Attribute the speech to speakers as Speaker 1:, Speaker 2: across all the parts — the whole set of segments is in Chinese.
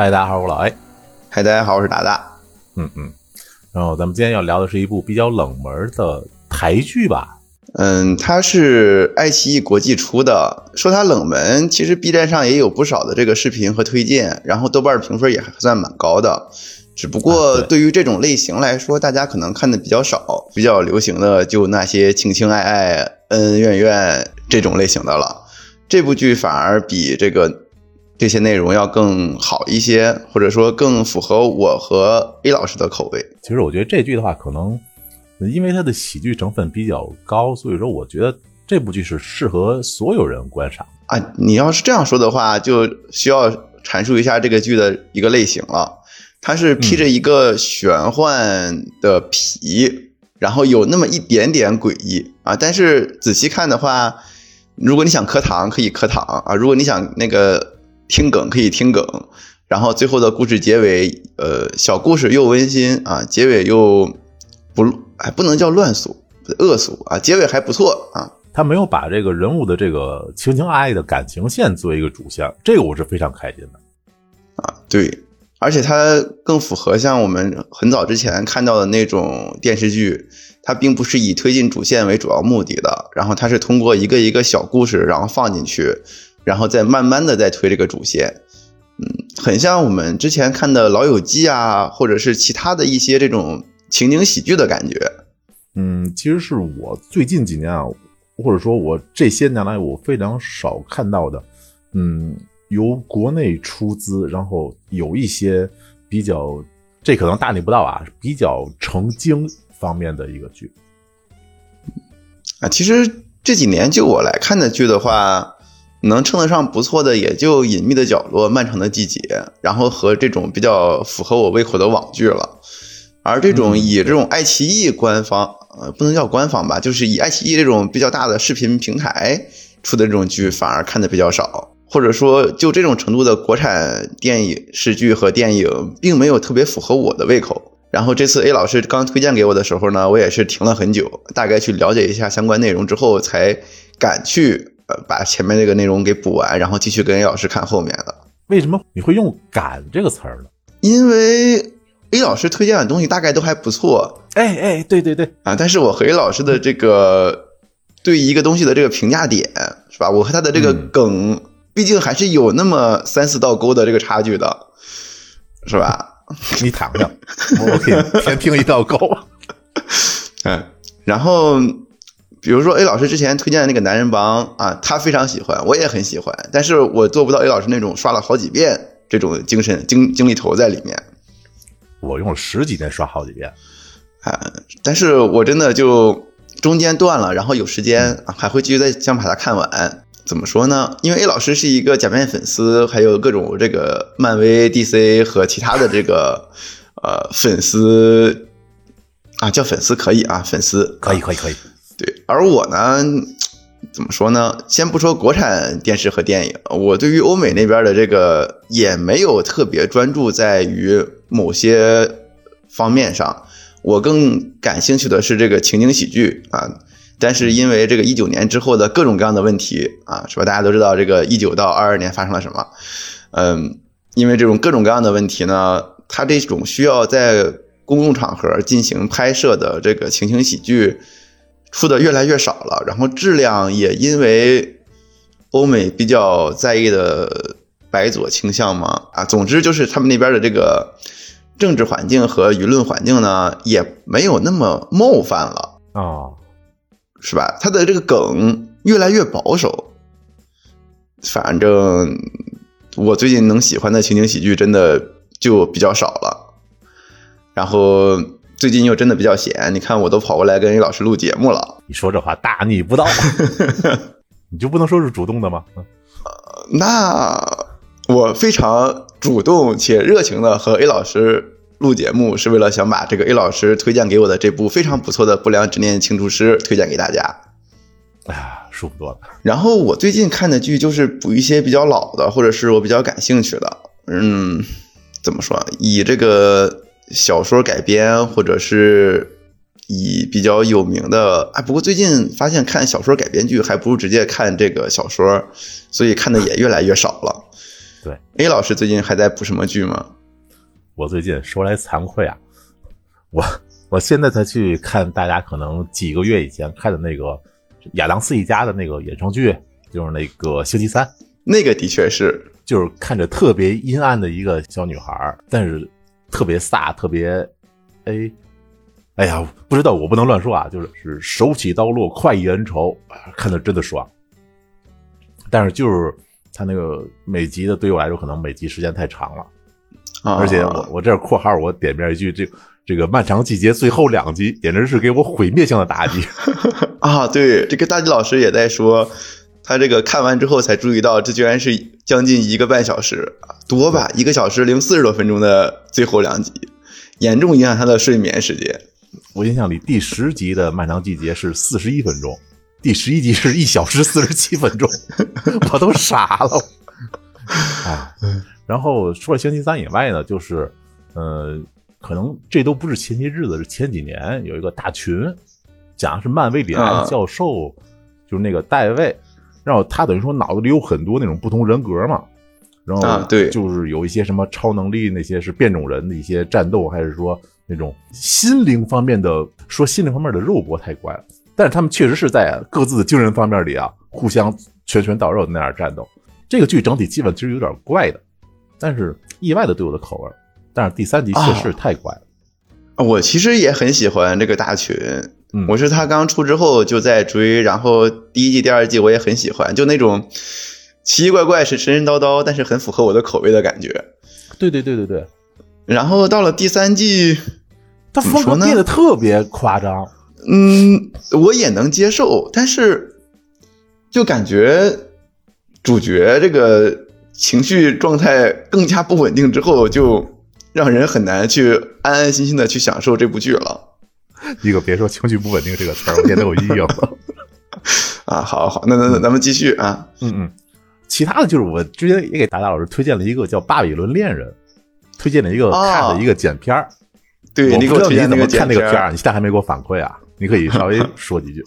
Speaker 1: 嗨，大家好，我是老 A。
Speaker 2: 嗨，大家好，我是达达。
Speaker 1: 嗯嗯，然后咱们今天要聊的是一部比较冷门的台剧吧。
Speaker 2: 嗯，它是爱奇艺国际出的。说它冷门，其实 B 站上也有不少的这个视频和推荐，然后豆瓣评分也还算蛮高的。只不过对于这种类型来说，大家可能看的比较少，比较流行的就那些情情爱爱、恩恩怨怨这种类型的了。这部剧反而比这个这些内容要更好一些，或者说更符合我和 A 老师的口味。
Speaker 1: 其实我觉得这剧的话，可能因为它的喜剧成分比较高，所以说我觉得这部剧是适合所有人观赏
Speaker 2: 啊。你要是这样说的话，就需要阐述一下这个剧的一个类型了。它是披着一个玄幻的皮，然后有那么一点点诡异啊。但是仔细看的话，如果你想磕糖，可以磕糖啊；如果你想那个听梗，可以听梗。然后最后的故事结尾，呃，小故事又温馨啊，结尾又不哎不能叫乱俗，恶俗啊，结尾还不错啊。
Speaker 1: 他没有把这个人物的这个情情爱爱的感情线作为一个主线，这个我是非常开心的
Speaker 2: 啊。对。而且它更符合像我们很早之前看到的那种电视剧，它并不是以推进主线为主要目的的，然后它是通过一个一个小故事，然后放进去，然后再慢慢的再推这个主线，嗯，很像我们之前看的《老友记》啊，或者是其他的一些这种情景喜剧的感觉。
Speaker 1: 嗯，其实是我最近几年啊，或者说我这些年来我非常少看到的，嗯。由国内出资，然后有一些比较，这可能大逆不道啊，比较成精方面的一个剧
Speaker 2: 啊。其实这几年就我来看的剧的话，能称得上不错的，也就《隐秘的角落》《漫长的季节》，然后和这种比较符合我胃口的网剧了。而这种以这种爱奇艺官方，呃，不能叫官方吧，就是以爱奇艺这种比较大的视频平台出的这种剧，反而看的比较少。或者说，就这种程度的国产电影、视剧和电影，并没有特别符合我的胃口。然后这次 A 老师刚推荐给我的时候呢，我也是停了很久，大概去了解一下相关内容之后，才敢去呃把前面这个内容给补完，然后继续跟 A 老师看后面的。
Speaker 1: 为什么你会用“赶”这个词儿呢？
Speaker 2: 因为 A 老师推荐的东西大概都还不错。
Speaker 1: 哎哎，对对对
Speaker 2: 啊！但是我和 A 老师的这个对一个东西的这个评价点是吧？我和他的这个梗。毕竟还是有那么三四道沟的这个差距的，是吧？
Speaker 1: 你躺下，我可以先听一道沟。
Speaker 2: 嗯，然后比如说 A 老师之前推荐的那个男人帮啊，他非常喜欢，我也很喜欢，但是我做不到 A 老师那种刷了好几遍这种精神精精力头在里面。
Speaker 1: 我用了十几天刷好几遍
Speaker 2: 啊，但是我真的就中间断了，然后有时间还会继续再想把它看完。怎么说呢？因为 A 老师是一个假面粉丝，还有各种这个漫威、DC 和其他的这个呃粉丝啊，叫粉丝可以啊，粉丝
Speaker 1: 可以可以可以。
Speaker 2: 对，而我呢，怎么说呢？先不说国产电视和电影，我对于欧美那边的这个也没有特别专注在于某些方面上，我更感兴趣的是这个情景喜剧啊。但是因为这个一九年之后的各种各样的问题啊，是吧？大家都知道这个一九到二二年发生了什么？嗯，因为这种各种各样的问题呢，它这种需要在公共场合进行拍摄的这个情景喜剧出的越来越少了，然后质量也因为欧美比较在意的白左倾向嘛，啊，总之就是他们那边的这个政治环境和舆论环境呢，也没有那么冒犯了
Speaker 1: 啊。
Speaker 2: 是吧？他的这个梗越来越保守，反正我最近能喜欢的情景喜剧真的就比较少了。然后最近又真的比较闲，你看我都跑过来跟老师录节目了。
Speaker 1: 你说这话大逆不道，你就不能说是主动的吗？
Speaker 2: 那我非常主动且热情的和 A 老师。录节目是为了想把这个 A 老师推荐给我的这部非常不错的《不良执念清除师》推荐给大家。
Speaker 1: 哎呀，舒服多了。
Speaker 2: 然后我最近看的剧就是补一些比较老的，或者是我比较感兴趣的。嗯，怎么说？以这个小说改编，或者是以比较有名的。哎，不过最近发现看小说改编剧还不如直接看这个小说，所以看的也越来越少了。
Speaker 1: 对
Speaker 2: ，A 老师最近还在补什么剧吗？
Speaker 1: 我最近说来惭愧啊，我我现在才去看大家可能几个月以前看的那个亚当斯一家的那个衍生剧，就是那个星期三，
Speaker 2: 那个的确是，
Speaker 1: 就是看着特别阴暗的一个小女孩，但是特别飒，特别哎。哎呀，不知道，我不能乱说啊，就是是手起刀落，快意恩仇，看的真的爽。但是就是他那个每集的，对于我来说，可能每集时间太长了，而且我我这括号，我点名一句，这这个漫长季节最后两集，简直是给我毁灭性的打击
Speaker 2: 啊！对，这个大吉老师也在说，他这个看完之后才注意到，这居然是将近一个半小时多吧，一个小时零四十多分钟的最后两集，严重影响他的睡眠时间。
Speaker 1: 我印象里第十集的漫长季节是四十一分钟。第十一集是一小时四十七分钟，我都傻了。啊，然后除了星期三以外呢，就是，呃，可能这都不是前些日子，是前几年有一个大群，讲的是漫威里的教授，就是那个戴维，然后他等于说脑子里有很多那种不同人格嘛，然后
Speaker 2: 对，
Speaker 1: 就是有一些什么超能力，那些是变种人的一些战斗，还是说那种心灵方面的，说心灵方面的肉搏太怪了。但是他们确实是在各自的精神方面里啊，互相拳拳到肉的那样战斗。这个剧整体气氛其实有点怪的，但是意外的对我的口味。但是第三集确实太怪
Speaker 2: 了。我其实也很喜欢这个大群，我是他刚出之后就在追，然后第一季、第二季我也很喜欢，就那种奇奇怪怪、神神神叨叨，但是很符合我的口味的感觉。
Speaker 1: 对对对对对。
Speaker 2: 然后到了第三季，
Speaker 1: 他风格变得特别夸张。
Speaker 2: 嗯，我也能接受，但是就感觉主角这个情绪状态更加不稳定之后，就让人很难去安安心心的去享受这部剧了。
Speaker 1: 一个别说情绪不稳定这个词儿，我现在有阴影了。
Speaker 2: 啊，好好，那那那咱们继续啊。
Speaker 1: 嗯嗯，其他的就是我之前也给达达老师推荐了一个叫《巴比伦恋人》，推荐了一个看的一个剪片儿。
Speaker 2: 对，
Speaker 1: 你
Speaker 2: 给我推荐
Speaker 1: 怎么看
Speaker 2: 那
Speaker 1: 个片儿？你现在还没给我反馈啊？你可以稍微 说几句。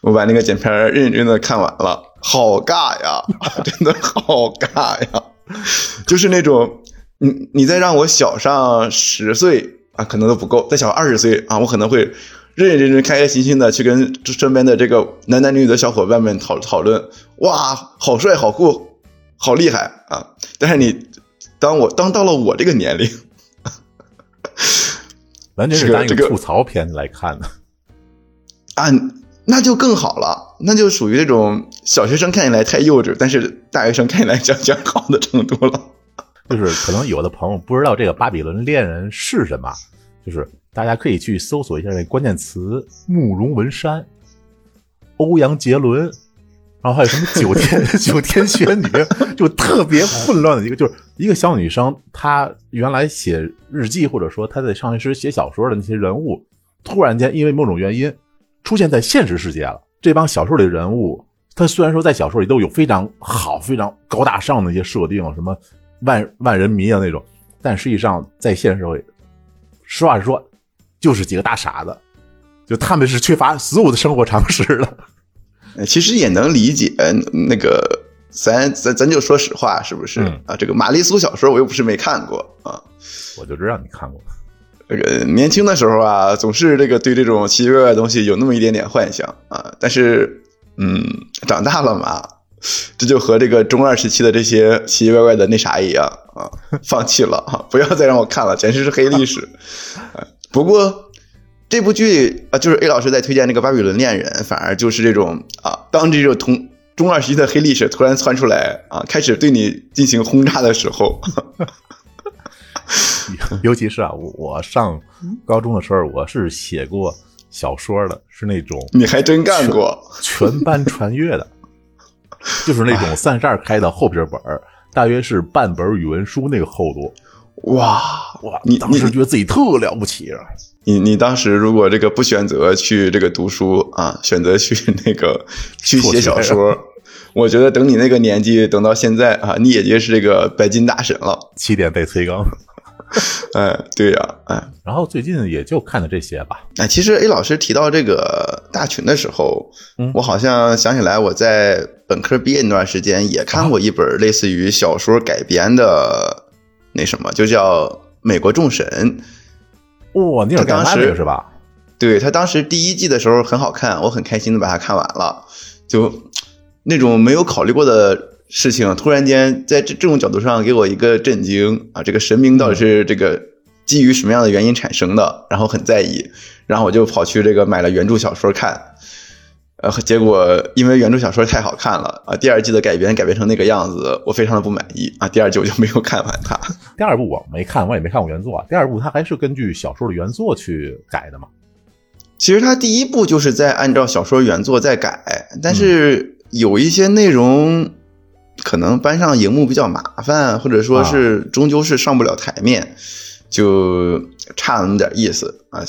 Speaker 2: 我把那个剪片认认真的看完了，好尬呀，真的好尬呀！就是那种，你你再让我小上十岁啊，可能都不够；再小二十岁啊，我可能会认认真真、开开心心的去跟身边的这个男男女女的小伙伴们讨讨论。哇，好帅，好酷，好厉害啊！但是你当我当到了我这个年龄。
Speaker 1: 完全是当一个吐槽片来看的，
Speaker 2: 啊，那就更好了，那就属于那种小学生看起来太幼稚，但是大学生看起来讲讲好的程度了。
Speaker 1: 就是可能有的朋友不知道这个《巴比伦恋人》是什么，就是大家可以去搜索一下那关键词：慕容文山、欧阳杰伦。然后还有什么九天 九天玄女，就特别混乱的一个，就是一个小女生，她原来写日记或者说她在上学时写小说的那些人物，突然间因为某种原因出现在现实世界了。这帮小说里的人物，他虽然说在小说里都有非常好、非常高大上的一些设定，什么万万人迷啊那种，但实际上在现实社会，实话实说，就是几个大傻子，就他们是缺乏所有的生活常识的。
Speaker 2: 其实也能理解，那个咱咱咱就说实话，是不是啊？这个玛丽苏小说我又不是没看过啊，
Speaker 1: 我就知道你看过。
Speaker 2: 这 个年轻的时候啊，总是这个对这种奇奇怪怪的东西有那么一点点幻想啊。但是，嗯，长大了嘛，这就和这个中二时期的这些奇奇怪怪的那啥一样啊，放弃了啊，不要再让我看了，简直是黑历史。不过。这部剧啊，就是 A 老师在推荐那个《巴比伦恋人》，反而就是这种啊，当这种同中二时期的黑历史突然窜出来啊，开始对你进行轰炸的时候，
Speaker 1: 尤其是啊，我上高中的时候，我是写过小说的，是那种
Speaker 2: 你还真干过
Speaker 1: 全班传阅的，就是那种三十二开的厚皮本大约是半本语文书那个厚度。
Speaker 2: 哇
Speaker 1: 哇！你当时觉得自己特了不起啊！
Speaker 2: 你你当时如果这个不选择去这个读书啊，选择去那个去写小说，我觉得等你那个年纪，等到现在啊，你也就是这个白金大神了。
Speaker 1: 起点被催更，
Speaker 2: 哎，对呀，哎，
Speaker 1: 然后最近也就看的这些吧。
Speaker 2: 哎，其实 A 老师提到这个大群的时候，
Speaker 1: 嗯
Speaker 2: 我好像想起来我在本科毕业那段时间也看过一本类似于小说改编的那什么，就叫《美国众神》。
Speaker 1: 哇、尼尔盖
Speaker 2: 他当时
Speaker 1: 曼那个是吧？
Speaker 2: 对他当时第一季的时候很好看，我很开心的把它看完了，就那种没有考虑过的事情，突然间在这这种角度上给我一个震惊啊！这个神明到底是这个基于什么样的原因产生的？然后很在意，然后我就跑去这个买了原著小说看，呃，结果因为原著小说太好看了啊，第二季的改编改编成那个样子，我非常的不满意啊，第二季我就没有看完它。
Speaker 1: 第二部我没看，我也没看过原作啊。第二部它还是根据小说的原作去改的嘛。
Speaker 2: 其实它第一部就是在按照小说原作在改，但是有一些内容可能搬上荧幕比较麻烦，或者说是终究是上不了台面，就差那么点意思啊。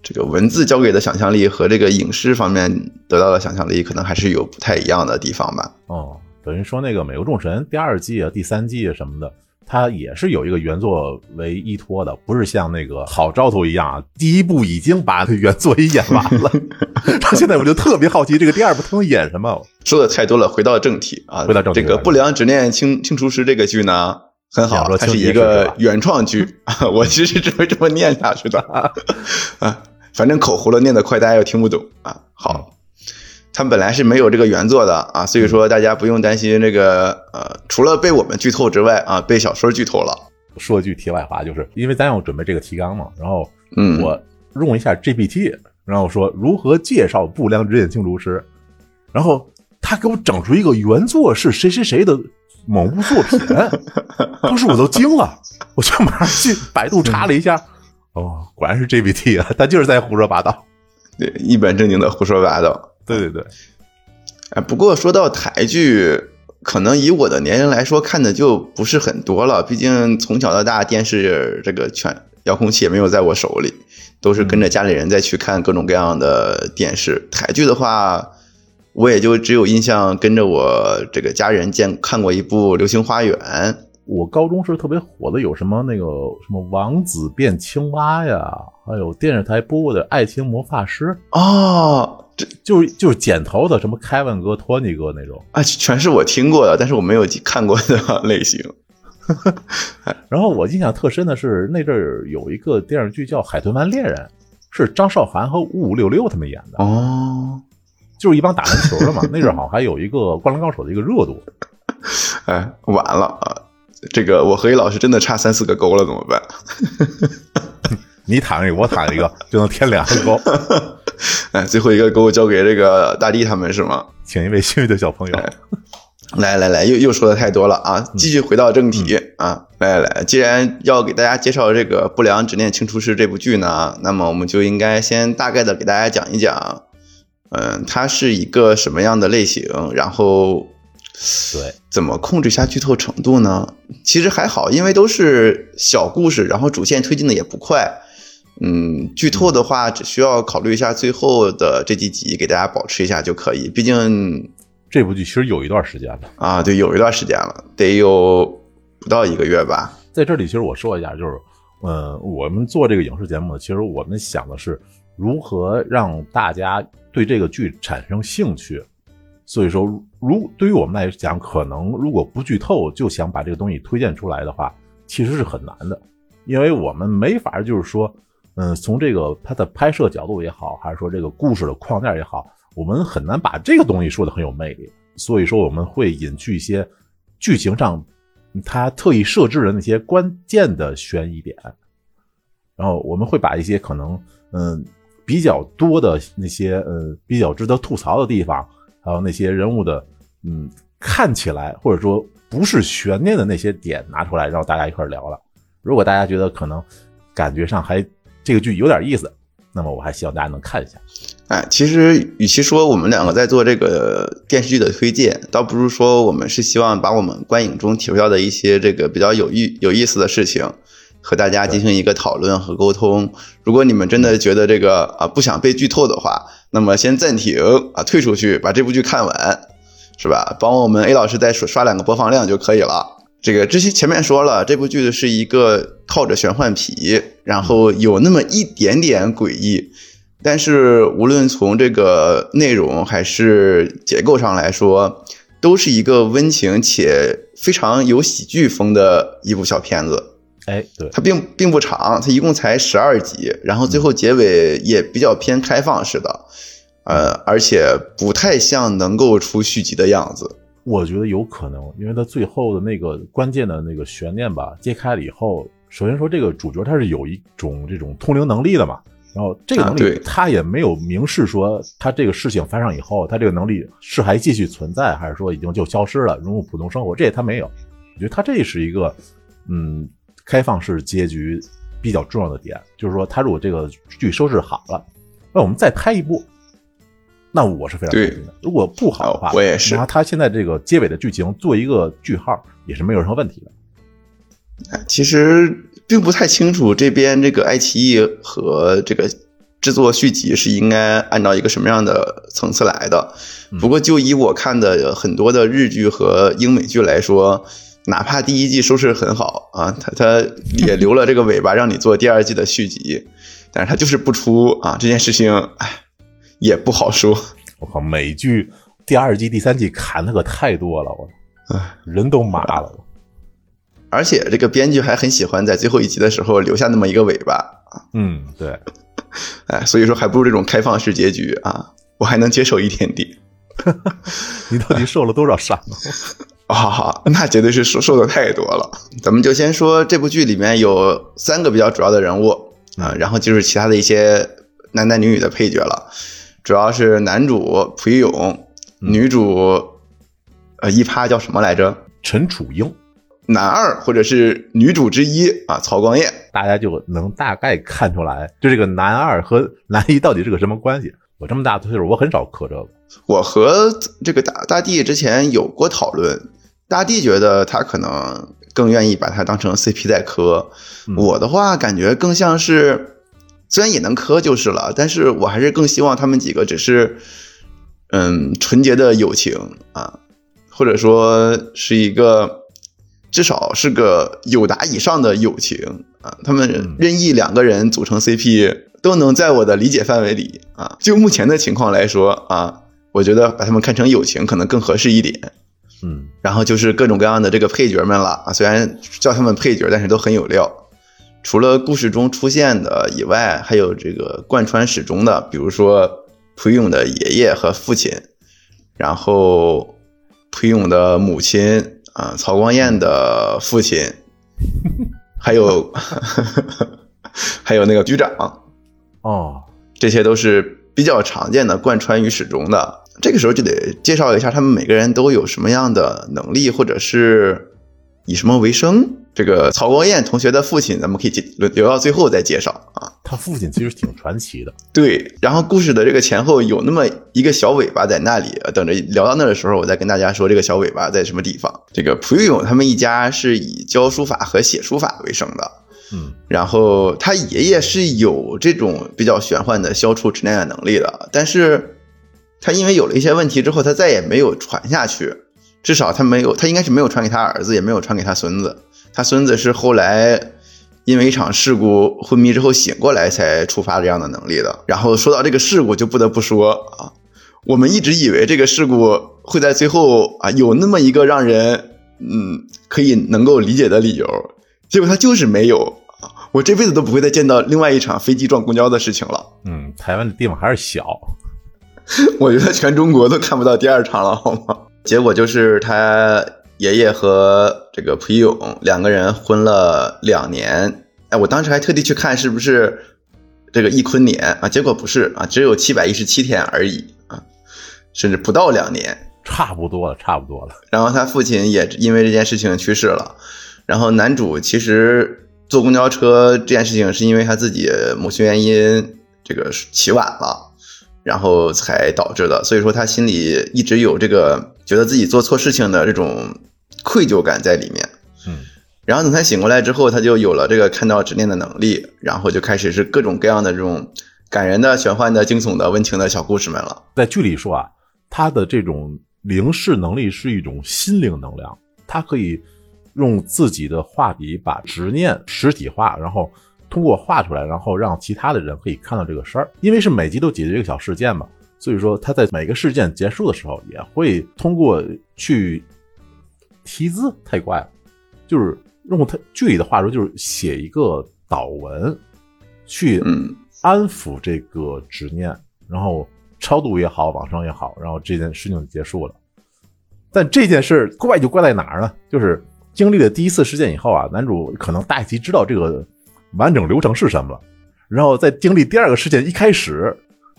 Speaker 2: 这个文字交给的想象力和这个影视方面得到的想象力，可能还是有不太一样的地方吧。
Speaker 1: 哦，等于说那个《美国众神》第二季啊、第三季啊什么的，它也是有一个原作为依托的，不是像那个好兆头一样啊，第一部已经把原作也演完了。到现在我就特别好奇，这个第二部他们演什么？
Speaker 2: 说的太多了，回到正题啊。
Speaker 1: 回到正题
Speaker 2: 这个《不良执念清清除师》这个剧呢，很好，
Speaker 1: 说
Speaker 2: 它是一个原创剧啊。我其实只会这么念下去的啊，反正口胡了念得快，大家又听不懂啊。好，它本来是没有这个原作的啊，所以说大家不用担心这个呃，除了被我们剧透之外啊，被小说剧透了。
Speaker 1: 说句题外话，就是因为咱要准备这个提纲嘛，然后
Speaker 2: 嗯，
Speaker 1: 我用一下 GPT，然后说如何介绍不良执念清除师，然后他给我整出一个原作是谁谁谁的某部作品，当时我都惊了，我就马上去百度查了一下，哦，果然是 GPT 啊，他就是在胡说八道。
Speaker 2: 对，一本正经的胡说八道。
Speaker 1: 对对对，
Speaker 2: 哎，不过说到台剧，可能以我的年龄来说，看的就不是很多了。毕竟从小到大，电视这个全遥控器也没有在我手里，都是跟着家里人再去看各种各样的电视。台剧的话，我也就只有印象跟着我这个家人见看过一部《流星花园》。
Speaker 1: 我高中时特别火的有什么那个什么王子变青蛙呀，还有电视台播过的《爱情魔法师》，
Speaker 2: 哦，这
Speaker 1: 就是就是剪头的什么凯文哥、托尼哥那种。
Speaker 2: 啊，全是我听过的，但是我没有看过的类型。
Speaker 1: 然后我印象特深的是那阵儿有一个电视剧叫《海豚湾恋人》，是张韶涵和五五六六他们演的，
Speaker 2: 哦，
Speaker 1: 就是一帮打篮球的嘛。那阵儿好像还有一个《灌篮高手》的一个热度。
Speaker 2: 哎，完了啊！这个我和一老师真的差三四个勾了，怎么办？
Speaker 1: 你躺一个，我躺一个，就能添两个勾。
Speaker 2: 哎，最后一个给我交给这个大力他们是吗？
Speaker 1: 请一位幸运的小朋友。
Speaker 2: 来来来，又又说的太多了啊！继续回到正题、啊！来来来，既然要给大家介绍这个《不良执念清除师》这部剧呢，那么我们就应该先大概的给大家讲一讲，嗯，它是一个什么样的类型，然后
Speaker 1: 对，
Speaker 2: 怎么控制一下剧透程度呢？其实还好，因为都是小故事，然后主线推进的也不快。嗯，剧透的话，只需要考虑一下最后的这几集，给大家保持一下就可以。毕竟
Speaker 1: 这部剧其实有一段时间了。
Speaker 2: 啊，对，有一段时间了，得有不到一个月吧。
Speaker 1: 在这里，其实我说一下，就是，嗯，我们做这个影视节目呢，其实我们想的是如何让大家对这个剧产生兴趣。所以说，如对于我们来讲，可能如果不剧透就想把这个东西推荐出来的话，其实是很难的，因为我们没法就是说，嗯，从这个它的拍摄角度也好，还是说这个故事的框架也好，我们很难把这个东西说的很有魅力。所以说，我们会隐去一些剧情上他特意设置的那些关键的悬疑点，然后我们会把一些可能嗯比较多的那些呃比较值得吐槽的地方，还有那些人物的嗯看起来或者说不是悬念的那些点拿出来，让大家一块儿聊了。如果大家觉得可能感觉上还这个剧有点意思，那么我还希望大家能看一下。
Speaker 2: 哎，其实与其说我们两个在做这个电视剧的推荐，倒不如说我们是希望把我们观影中体会到的一些这个比较有意有意思的事情，和大家进行一个讨论和沟通。如果你们真的觉得这个啊不想被剧透的话，那么先暂停啊，退出去把这部剧看完，是吧？帮我们 A 老师再刷刷两个播放量就可以了。这个之前前面说了，这部剧是一个套着玄幻皮，然后有那么一点点诡异，但是无论从这个内容还是结构上来说，都是一个温情且非常有喜剧风的一部小片子。
Speaker 1: 哎，对，
Speaker 2: 它并并不长，它一共才十二集，然后最后结尾也比较偏开放式的，呃，而且不太像能够出续集的样子。
Speaker 1: 我觉得有可能，因为它最后的那个关键的那个悬念吧，揭开了以后，首先说这个主角他是有一种这种通灵能力的嘛，然后这个能力他也没有明示说他这个事情发生以后，他这个能力是还继续存在，还是说已经就消失了，融入普通生活，这他没有。我觉得他这是一个嗯开放式结局比较重要的点，就是说他如果这个剧收拾好了，那我们再拍一部。那我是非常开心的。如果不好的话，
Speaker 2: 我也是。
Speaker 1: 拿他现在这个结尾的剧情做一个句号，也是没有任何问题的。
Speaker 2: 其实并不太清楚这边这个爱奇艺和这个制作续集是应该按照一个什么样的层次来的。不过就以我看的很多的日剧和英美剧来说，哪怕第一季收视很好啊，他他也留了这个尾巴让你做第二季的续集，但是他就是不出啊，这件事情，哎。也不好说，
Speaker 1: 我靠，美剧第二季、第三季砍的可太多了，我，
Speaker 2: 唉，
Speaker 1: 人都麻了。
Speaker 2: 而且这个编剧还很喜欢在最后一集的时候留下那么一个尾巴
Speaker 1: 啊。嗯，对，
Speaker 2: 哎，所以说还不如这种开放式结局啊，我还能接受一点点。
Speaker 1: 你到底受了多少伤？
Speaker 2: 啊，那绝对是受受的太多了。咱们就先说这部剧里面有三个比较主要的人物啊，然后就是其他的一些男男女女的配角了。主要是男主蒲一永，女主呃一趴叫什么来着？
Speaker 1: 陈楚英，
Speaker 2: 男二或者是女主之一啊，曹光彦，
Speaker 1: 大家就能大概看出来，就这个男二和男一到底是个什么关系。我这么大岁数，我很少磕这个。
Speaker 2: 我和这个大大地之前有过讨论，大地觉得他可能更愿意把他当成 CP 在磕，我的话感觉更像是。虽然也能磕就是了，但是我还是更希望他们几个只是，嗯，纯洁的友情啊，或者说是一个至少是个友达以上的友情啊。他们任意两个人组成 CP 都能在我的理解范围里啊。就目前的情况来说啊，我觉得把他们看成友情可能更合适一点。
Speaker 1: 嗯，
Speaker 2: 然后就是各种各样的这个配角们了啊，虽然叫他们配角，但是都很有料。除了故事中出现的以外，还有这个贯穿始终的，比如说裴勇的爷爷和父亲，然后裴勇的母亲啊，曹光彦的父亲，还有 还有那个局长，
Speaker 1: 哦，
Speaker 2: 这些都是比较常见的贯穿于始终的。这个时候就得介绍一下他们每个人都有什么样的能力，或者是以什么为生。这个曹光彦同学的父亲，咱们可以留留到最后再介绍啊。
Speaker 1: 他父亲其实挺传奇的，
Speaker 2: 对。然后故事的这个前后有那么一个小尾巴在那里，等着聊到那的时候，我再跟大家说这个小尾巴在什么地方。这个蒲玉勇他们一家是以教书法和写书法为生的，
Speaker 1: 嗯。
Speaker 2: 然后他爷爷是有这种比较玄幻的消除执念的能力的，但是他因为有了一些问题之后，他再也没有传下去，至少他没有，他应该是没有传给他儿子，也没有传给他孙子。他孙子是后来因为一场事故昏迷之后醒过来才触发这样的能力的。然后说到这个事故，就不得不说啊，我们一直以为这个事故会在最后啊有那么一个让人嗯可以能够理解的理由，结果他就是没有啊。我这辈子都不会再见到另外一场飞机撞公交的事情了。
Speaker 1: 嗯，台湾的地方还是小，
Speaker 2: 我觉得全中国都看不到第二场了，好吗？结果就是他。爷爷和这个蒲一勇两个人婚了两年，哎，我当时还特地去看是不是这个一坤年啊，结果不是啊，只有七百一十七天而已啊，甚至不到两年，
Speaker 1: 差不多了，差不多了。
Speaker 2: 然后他父亲也因为这件事情去世了，然后男主其实坐公交车这件事情是因为他自己某些原因这个起晚了，然后才导致的，所以说他心里一直有这个觉得自己做错事情的这种。愧疚感在里面，
Speaker 1: 嗯，
Speaker 2: 然后等他醒过来之后，他就有了这个看到执念的能力，然后就开始是各种各样的这种感人的、玄幻的、惊悚的、温情的小故事们了。
Speaker 1: 在剧里说啊，他的这种灵视能力是一种心灵能量，他可以用自己的画笔把执念实体化，然后通过画出来，然后让其他的人可以看到这个事儿。因为是每集都解决一个小事件嘛，所以说他在每个事件结束的时候，也会通过去提资，太怪了，就是用他剧里的话说，就是写一个祷文，去
Speaker 2: 嗯
Speaker 1: 安抚这个执念，然后超度也好，往生也好，然后这件事情就结束了。但这件事怪就怪在哪儿呢？就是经历了第一次事件以后啊，男主可能大体知道这个完整流程是什么了，然后在经历第二个事件一开始，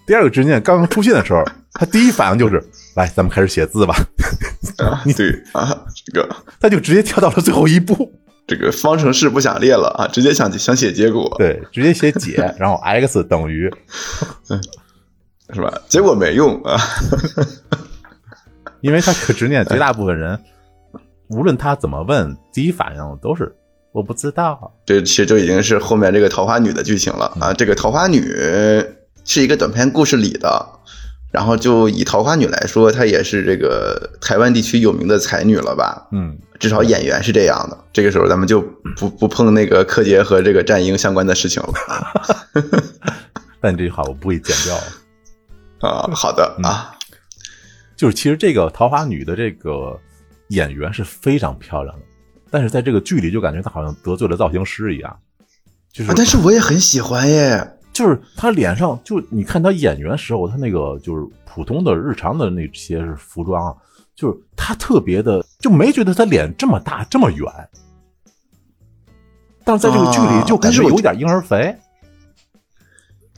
Speaker 1: 第二个执念刚刚出现的时候，他第一反应就是来，咱们开始写字吧，
Speaker 2: 啊，对啊，这个
Speaker 1: 他就直接跳到了最后一步，
Speaker 2: 这个方程式不想列了啊，直接想想写结果，
Speaker 1: 对，直接写解，然后 x 等于
Speaker 2: 是吧？结果没用啊，
Speaker 1: 因为他这个执念，绝大部分人无论他怎么问，第一反应都是我不知道。
Speaker 2: 这其实就已经是后面这个桃花女的剧情了啊。这个桃花女是一个短篇故事里的，然后就以桃花女来说，她也是这个台湾地区有名的才女了吧？
Speaker 1: 嗯，
Speaker 2: 至少演员是这样的。这个时候咱们就不不碰那个柯洁和这个战鹰相关的事情了
Speaker 1: 但这句话我不会剪掉。
Speaker 2: 啊。好的啊，
Speaker 1: 就是其实这个桃花女的这个演员是非常漂亮的，但是在这个剧里就感觉她好像得罪了造型师一样，就是、
Speaker 2: 啊但是我也很喜欢耶。
Speaker 1: 就是他脸上就你看他演员时候，他那个就是普通的日常的那些是服装啊，就是他特别的就没觉得他脸这么大这么圆，但是在这个剧里
Speaker 2: 啊
Speaker 1: 就感觉有点婴儿肥。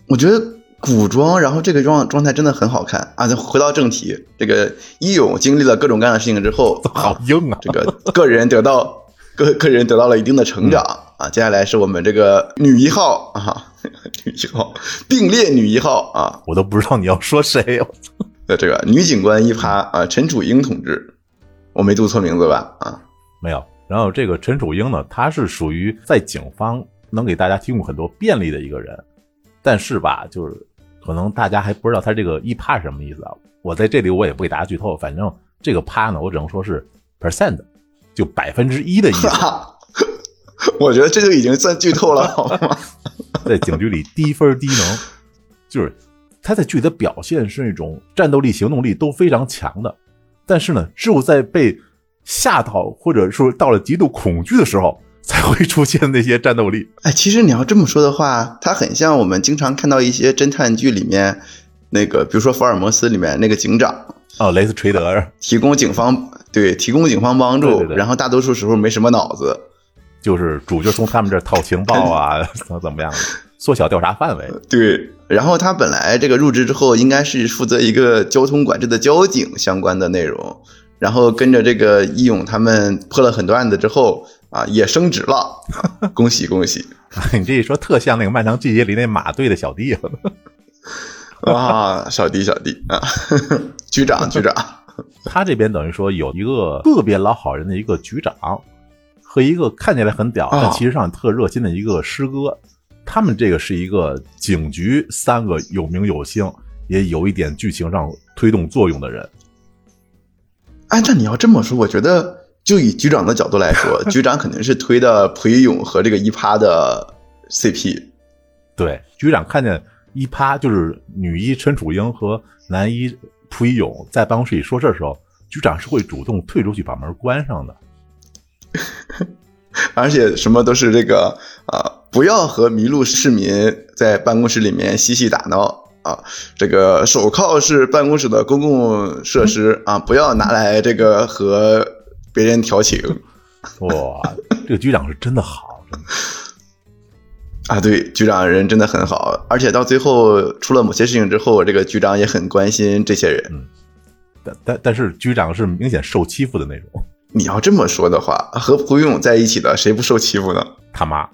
Speaker 2: 我觉得古装，然后这个状状态真的很好看啊！再回到正题，这个义勇经历了各种各样的事情之后，
Speaker 1: 好硬啊！
Speaker 2: 这个个人得到个个人得到了一定的成长、啊。接下来是我们这个女一号啊，女一号并列女一号啊
Speaker 1: 我都不知道你要说谁。
Speaker 2: 的 这个女警官一趴啊，陈楚英同志，我没读错名字吧？啊，
Speaker 1: 没有。然后这个陈楚英呢，她是属于在警方能给大家提供很多便利的一个人，但是吧，就是可能大家还不知道她这个一趴是什么意思啊。我在这里我也不给大家剧透，反正这个趴呢，我只能说是 percent，就百分之一的意思，
Speaker 2: 我觉得这就已经算剧透了，好吗？
Speaker 1: 在警局里低分低能，就是他在剧里的表现是那种战斗力、行动力都非常强的，但是呢，只有在被吓到或者说到了极度恐惧的时候，才会出现那些战斗力。
Speaker 2: 哎，其实你要这么说的话，他很像我们经常看到一些侦探剧里面那个，比如说福尔摩斯里面那个警长
Speaker 1: 哦，雷斯垂德
Speaker 2: 提供警方对提供警方帮助，
Speaker 1: 对对对
Speaker 2: 然后大多数时候没什么脑子。
Speaker 1: 就是主角从他们这儿套情报啊，怎么怎么样的，缩小调查范围。
Speaker 2: 对，然后他本来这个入职之后应该是负责一个交通管制的交警相关的内容，然后跟着这个义勇他们破了很多案子之后啊，也升职了，啊 恭喜恭喜！
Speaker 1: 你这一说，特像那个《漫长季节》里那马队的小弟了。
Speaker 2: 啊，小弟小弟啊，局长局长，
Speaker 1: 他这边等于说有一个特别老好人的一个局长，和一个看起来很屌，但其实上特热心的一个师哥。他们这个是一个警局三个有名有姓，也有一点剧情上推动作用的人。
Speaker 2: 按照你要这么说，我觉得就以局长的角度来说，局长肯定是推的蒲一勇和这个一趴的 CP。
Speaker 1: 对，局长看见一趴就是女一陈楚英和男一蒲一勇在办公室里说事的时候，局长是会主动退出去把门关上的。
Speaker 2: 而且什么都是这个啊、呃，不要和迷路市民在办公室里面嬉戏打闹啊。这个手铐是办公室的公共设施 啊，不要拿来这个和别人调情。
Speaker 1: 哇，这个局长是真的好，真的。
Speaker 2: 啊，对，局长人真的很好，而且到最后出了某些事情之后，这个局长也很关心这些人。
Speaker 1: 嗯，但但但是局长是明显受欺负的那种。
Speaker 2: 你要这么说的话，和蒲勇在一起的谁不受欺负呢？
Speaker 1: 他妈，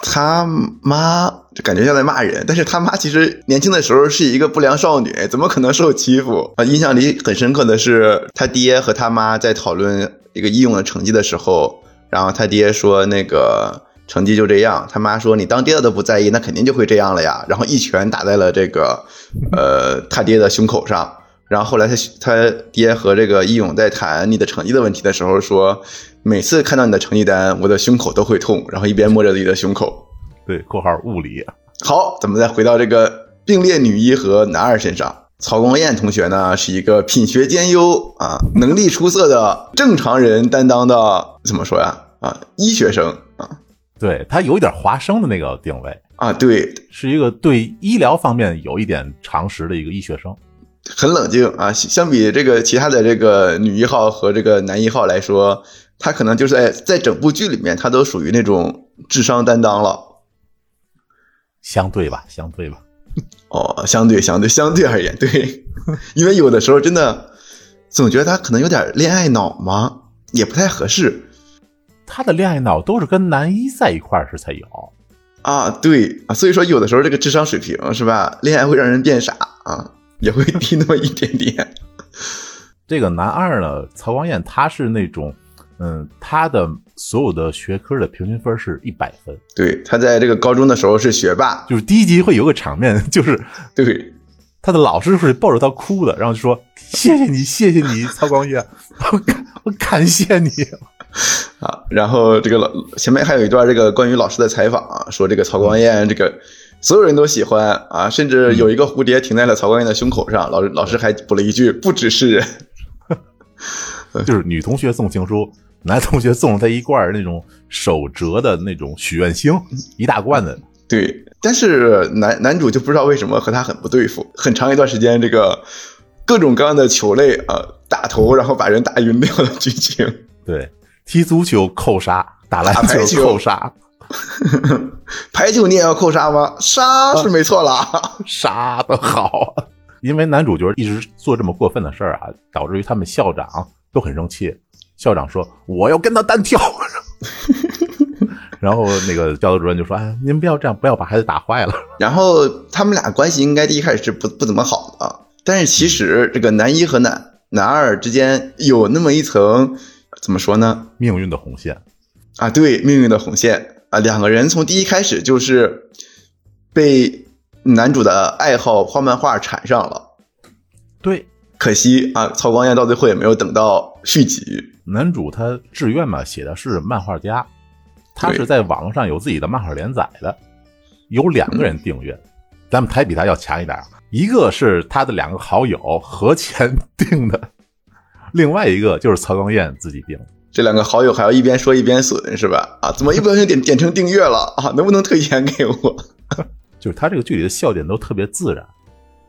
Speaker 2: 他妈就感觉像在骂人，但是他妈其实年轻的时候是一个不良少女，怎么可能受欺负啊？印象里很深刻的是，他爹和他妈在讨论一个义勇的成绩的时候，然后他爹说那个成绩就这样，他妈说你当爹的都不在意，那肯定就会这样了呀，然后一拳打在了这个呃他爹的胸口上。然后后来他他爹和这个义勇在谈你的成绩的问题的时候说，每次看到你的成绩单，我的胸口都会痛，然后一边摸着自己的胸口。
Speaker 1: 对，括号物理。
Speaker 2: 好，咱们再回到这个并列女一和男二身上。曹光彦同学呢，是一个品学兼优啊，能力出色的正常人担当的，怎么说呀？啊，医学生啊，
Speaker 1: 对他有一点华生的那个定位
Speaker 2: 啊，对，
Speaker 1: 是一个对医疗方面有一点常识的一个医学生，
Speaker 2: 很冷静啊。相比这个其他的这个女一号和这个男一号来说，他可能就是在在整部剧里面，他都属于那种智商担当了。
Speaker 1: 相对吧，相对吧。
Speaker 2: 哦，相对相对相对而言，对，因为有的时候真的总觉得他可能有点恋爱脑嘛，也不太合适。
Speaker 1: 他的恋爱脑都是跟男一在一块儿时才有
Speaker 2: 啊，对啊，所以说有的时候这个智商水平是吧，恋爱会让人变傻啊，也会低那么一点点。
Speaker 1: 这个男二呢，曹光彦他是那种。嗯，他的所有的学科的平均分是一百分。
Speaker 2: 对，他在这个高中的时候是学霸。
Speaker 1: 就是第一集会有个场面，就是
Speaker 2: 对
Speaker 1: 他的老师是抱着他哭的，然后就说：“谢谢你，谢谢你，曹光彦，我感我感谢你。”
Speaker 2: 啊，然后这个老前面还有一段这个关于老师的采访，说这个曹光彦这个所有人都喜欢啊，甚至有一个蝴蝶停在了曹光彦的胸口上，老老师还补了一句：“不只是人。”
Speaker 1: 就是女同学送情书。男同学送了他一罐那种手折的那种许愿星，一大罐子。
Speaker 2: 对，但是男男主就不知道为什么和他很不对付，很长一段时间，这个各种各样的球类啊，打头然后把人打晕掉的剧情。
Speaker 1: 对，踢足球扣杀，打篮球扣杀，
Speaker 2: 排球你也要扣杀吗？杀是没错啦，
Speaker 1: 杀的好。因为男主角一直做这么过分的事儿啊，导致于他们校长都很生气。校长说：“我要跟他单挑。” 然后那个教导主任就说：“哎，您不要这样，不要把孩子打坏了。”
Speaker 2: 然后他们俩关系应该第一开始是不不怎么好的，但是其实这个男一和男男二之间有那么一层怎么说呢？
Speaker 1: 命运的红线
Speaker 2: 啊，对，命运的红线啊，两个人从第一开始就是被男主的爱好画漫画缠上了。
Speaker 1: 对，
Speaker 2: 可惜啊，曹光彦到最后也没有等到续集。
Speaker 1: 男主他志愿嘛写的是漫画家，他是在网络上有自己的漫画连载的，有两个人订阅，咱们台比他要强一点，一个是他的两个好友合钱 订的，另外一个就是曹光彦自己订。
Speaker 2: 这两个好友还要一边说一边损是吧？啊，怎么一不小心点点成订阅了啊？能不能退钱给我？
Speaker 1: 就是他这个剧里的笑点都特别自然，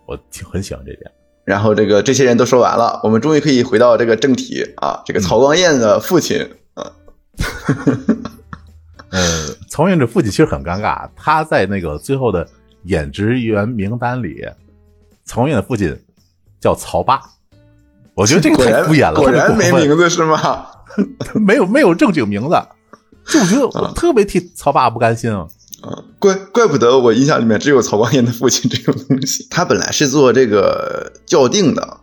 Speaker 1: 我挺很喜欢这点。
Speaker 2: 然后这个这些人都说完了，我们终于可以回到这个正题啊！这个曹光彦的父亲啊，
Speaker 1: 呃，曹光彦的父亲其实很尴尬，他在那个最后的演职员名单里，曹光彦的父亲叫曹爸，我觉得这个太敷衍了，
Speaker 2: 果然没名字是吗？
Speaker 1: 没有没有正经名字，就我觉得我特别替曹爸不甘心啊。
Speaker 2: 啊，怪怪不得我印象里面只有曹光彦的父亲这种东西。他本来是做这个校订的，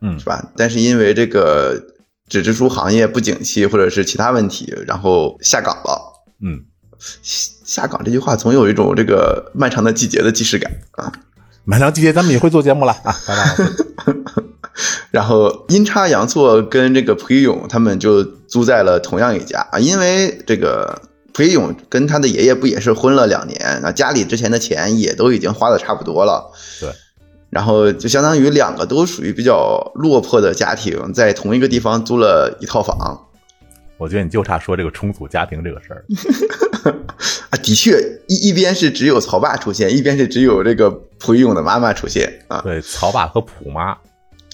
Speaker 1: 嗯，
Speaker 2: 是吧？但是因为这个纸质书行业不景气，或者是其他问题，然后下岗了。
Speaker 1: 嗯，
Speaker 2: 下岗这句话总有一种这个漫长的季节的既视感啊。
Speaker 1: 漫长季节，咱们也会做节目了啊，拜拜。
Speaker 2: 然后阴差阳错跟这个蒲一勇他们就租在了同样一家啊，因为这个。蒲一勇跟他的爷爷不也是婚了两年？那家里之前的钱也都已经花的差不多了。
Speaker 1: 对，
Speaker 2: 然后就相当于两个都属于比较落魄的家庭，在同一个地方租了一套房。
Speaker 1: 我觉得你就差说这个重组家庭这个事儿。
Speaker 2: 啊，的确，一一边是只有曹爸出现，一边是只有这个蒲一勇的妈妈出现啊。
Speaker 1: 对，曹爸和蒲妈。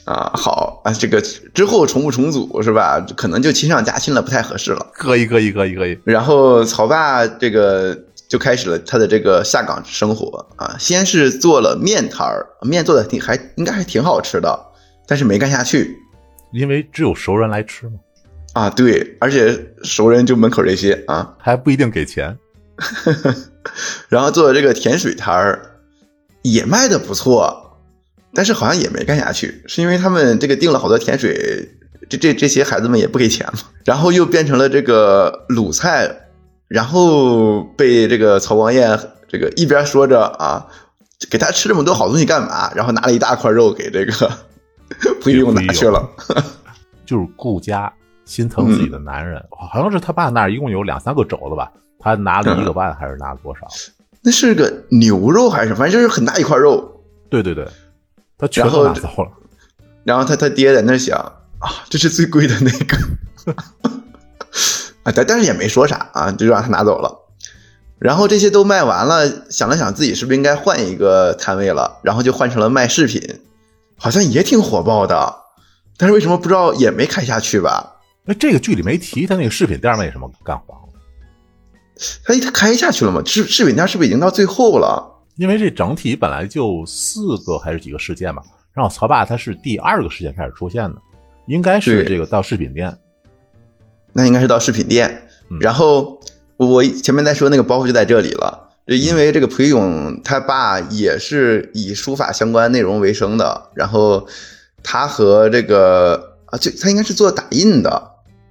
Speaker 2: 啊，好啊，这个之后重不重组是吧？可能就亲上加亲了，不太合适了。
Speaker 1: 可以，可以，可以，可以。
Speaker 2: 然后曹爸这个就开始了他的这个下岗生活啊，先是做了面摊儿，面做的挺还应该还挺好吃的，但是没干下去，
Speaker 1: 因为只有熟人来吃嘛。
Speaker 2: 啊，对，而且熟人就门口这些啊，
Speaker 1: 还不一定给钱。
Speaker 2: 然后做的这个甜水摊儿也卖的不错。但是好像也没干下去，是因为他们这个订了好多甜水，这这这些孩子们也不给钱嘛。然后又变成了这个卤菜，然后被这个曹光彦这个一边说着啊，给他吃这么多好东西干嘛？然后拿了一大块肉给这个 不用拿去了？
Speaker 1: 就是顾家心疼自己的男人，好像是他爸那儿一共有两三个肘子吧，他拿了一个半还是拿了多少？
Speaker 2: 那是个牛肉还是什么？反正就是很大一块肉。
Speaker 1: 对对对，他全都拿走了。
Speaker 2: 然后他他爹在那想啊，这是最贵的那个 啊，但但是也没说啥啊，就让他拿走了。然后这些都卖完了，想了想自己是不是应该换一个摊位了，然后就换成了卖饰品，好像也挺火爆的。但是为什么不知道也没开下去吧？
Speaker 1: 那这个剧里没提他那个饰品店为什么干黄了？
Speaker 2: 他他开下去了吗？饰饰品店是不是已经到最后了？
Speaker 1: 因为这整体本来就四个还是几个事件嘛。然后曹爸他是第二个事件开始出现的，应该是这个到饰品店。
Speaker 2: 那应该是到饰品店。然后我前面在说那个包袱就在这里了，就因为这个裴勇他爸也是以书法相关内容为生的，然后。他和这个啊，就他应该是做打印的，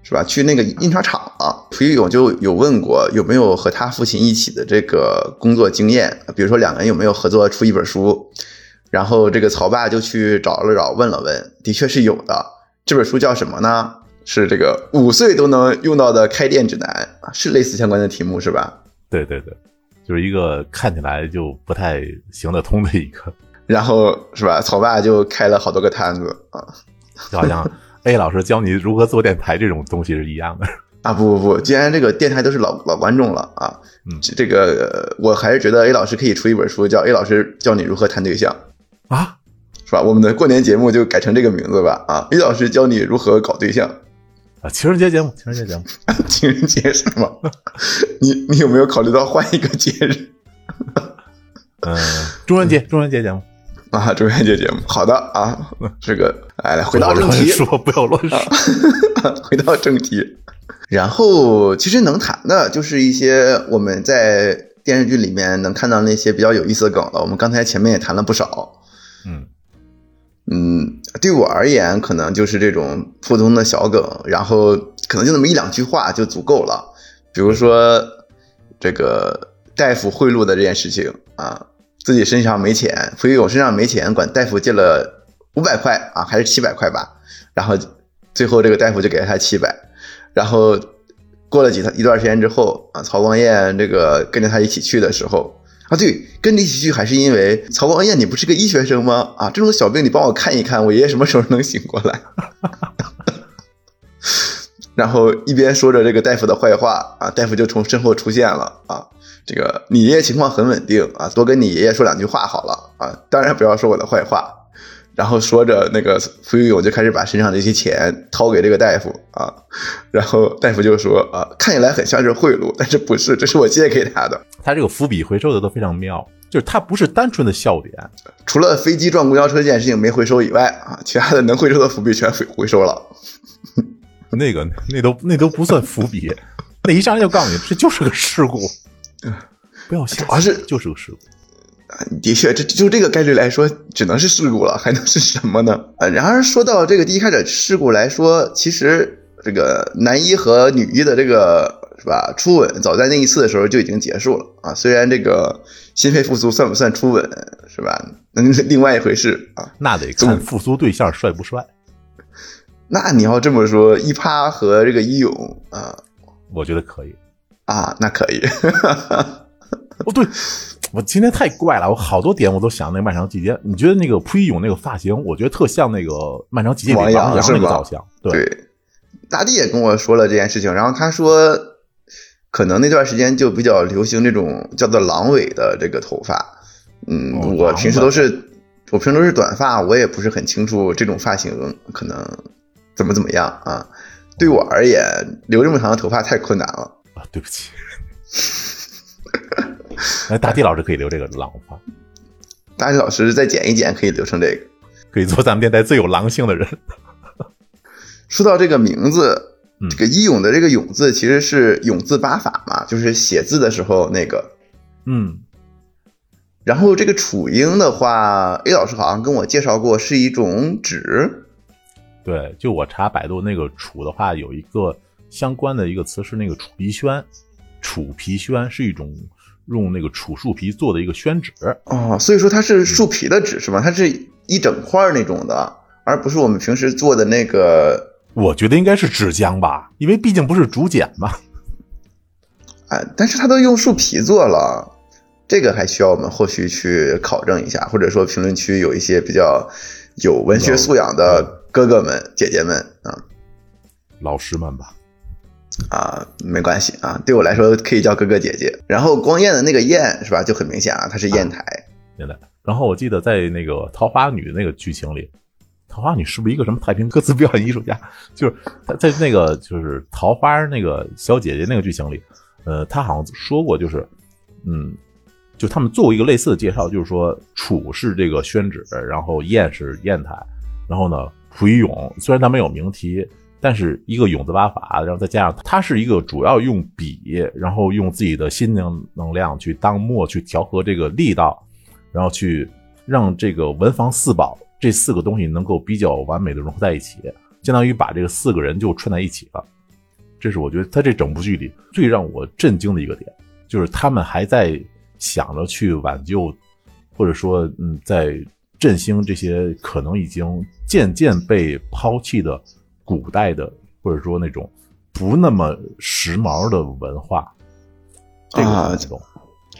Speaker 2: 是吧？去那个印刷厂了。蒲玉勇就有问过有没有和他父亲一起的这个工作经验，比如说两个人有没有合作出一本书。然后这个曹爸就去找了找，问了问，的确是有的。这本书叫什么呢？是这个五岁都能用到的开店指南啊，是类似相关的题目是吧？
Speaker 1: 对对对，就是一个看起来就不太行得通的一个。
Speaker 2: 然后是吧？曹爸就开了好多个摊子啊，
Speaker 1: 就好像 A 老师教你如何做电台这种东西是一样的
Speaker 2: 啊！不不不，既然这个电台都是老老观众了啊，嗯，这个我还是觉得 A 老师可以出一本书，叫 A 老师教你如何谈对象
Speaker 1: 啊，
Speaker 2: 是吧？我们的过年节目就改成这个名字吧啊！A 老师教你如何搞对象
Speaker 1: 啊！情人节节目，情人节节目，
Speaker 2: 情人节是吗？你你有没有考虑到换一个节日？
Speaker 1: 嗯，中元节，中元节节目。
Speaker 2: 啊，中元节节目，好的啊，这个，哎，来回到正题，
Speaker 1: 说不要乱说，
Speaker 2: 回到正题。然后，其实能谈的就是一些我们在电视剧里面能看到那些比较有意思的梗了。我们刚才前面也谈了不少，
Speaker 1: 嗯
Speaker 2: 嗯，对我而言，可能就是这种普通的小梗，然后可能就那么一两句话就足够了。比如说这个大夫贿赂的这件事情啊。自己身上没钱，所以我身上没钱，管大夫借了五百块啊，还是七百块吧。然后最后这个大夫就给了他七百。然后过了几一段时间之后啊，曹光彦这个跟着他一起去的时候啊，对，跟着一起去还是因为曹光彦，你不是个医学生吗？啊，这种小病你帮我看一看，我爷爷什么时候能醒过来？然后一边说着这个大夫的坏话啊，大夫就从身后出现了啊。这个你爷爷情况很稳定啊，多跟你爷爷说两句话好了啊，当然不要说我的坏话。然后说着，那个傅玉勇就开始把身上这些钱掏给这个大夫啊，然后大夫就说啊，看起来很像是贿赂，但是不是，这是我借给他的。
Speaker 1: 他这个伏笔回收的都非常妙，就是他不是单纯的笑点，
Speaker 2: 除了飞机撞公交车这件事情没回收以外啊，其他的能回收的伏笔全回回收了。
Speaker 1: 那个那都那都不算伏笔，那一上来就告诉你这就是个事故。不要想，
Speaker 2: 是
Speaker 1: 就是个事故
Speaker 2: 啊！的确，这就这个概率来说，只能是事故了，还能是什么呢？呃！然而说到这个第一开始事故来说，其实这个男一和女一的这个是吧初吻，早在那一次的时候就已经结束了啊！虽然这个心肺复苏算不算初吻是吧？那另外一回事啊！
Speaker 1: 那得看复苏对象帅不帅。
Speaker 2: 那你要这么说，一趴和这个一勇啊，
Speaker 1: 我觉得可以。
Speaker 2: 啊，那可以。
Speaker 1: 哦，对，我今天太怪了，我好多点我都想那个漫长季节。你觉得那个蒲一勇那个发型，我觉得特像那个漫长季节里王阳那个造型。
Speaker 2: 对，大地也跟我说了这件事情，然后他说，可能那段时间就比较流行这种叫做狼尾的这个头发。嗯，我平时都是我平时都是短发，我也不是很清楚这种发型可能怎么怎么样啊。对我而言，留这么长的头发太困难了啊。
Speaker 1: 对不起，那大地老师可以留这个狼发，
Speaker 2: 大地老师再剪一剪，可以留成这个，
Speaker 1: 可以做咱们电台最有狼性的人。
Speaker 2: 说到这个名字，这个一勇的这个勇字其实是勇字八法嘛，就是写字的时候那个，
Speaker 1: 嗯。
Speaker 2: 然后这个楚英的话，A 老师好像跟我介绍过，是一种纸。
Speaker 1: 对，就我查百度那个楚的话，有一个。相关的一个词是那个楚皮宣，楚皮宣是一种用那个楚树皮做的一个宣纸
Speaker 2: 哦，所以说它是树皮的纸是吗？它是一整块那种的，而不是我们平时做的那个。
Speaker 1: 我觉得应该是纸浆吧，因为毕竟不是竹简嘛。
Speaker 2: 哎，但是他都用树皮做了，这个还需要我们后续去考证一下，或者说评论区有一些比较有文学素养的哥哥们、姐姐们啊，
Speaker 1: 老师们吧。
Speaker 2: 啊，没关系啊，对我来说可以叫哥哥姐姐。然后光彦的那个彦是吧，就很明显啊，它是砚台。
Speaker 1: 对的。然后我记得在那个桃花女那个剧情里，桃花女是不是一个什么太平歌词表演艺术家？就是她在那个就是桃花那个小姐姐那个剧情里，呃，她好像说过，就是嗯，就他们做过一个类似的介绍，就是说楚是这个宣纸，然后砚是砚台，然后呢，蒲一勇虽然他没有名题。但是一个勇字八法，然后再加上它是一个主要用笔，然后用自己的心灵能量去当墨去调和这个力道，然后去让这个文房四宝这四个东西能够比较完美的融合在一起，相当于把这个四个人就串在一起了。这是我觉得他这整部剧里最让我震惊的一个点，就是他们还在想着去挽救，或者说嗯，在振兴这些可能已经渐渐被抛弃的。古代的，或者说那种不那么时髦的文化，
Speaker 2: 啊，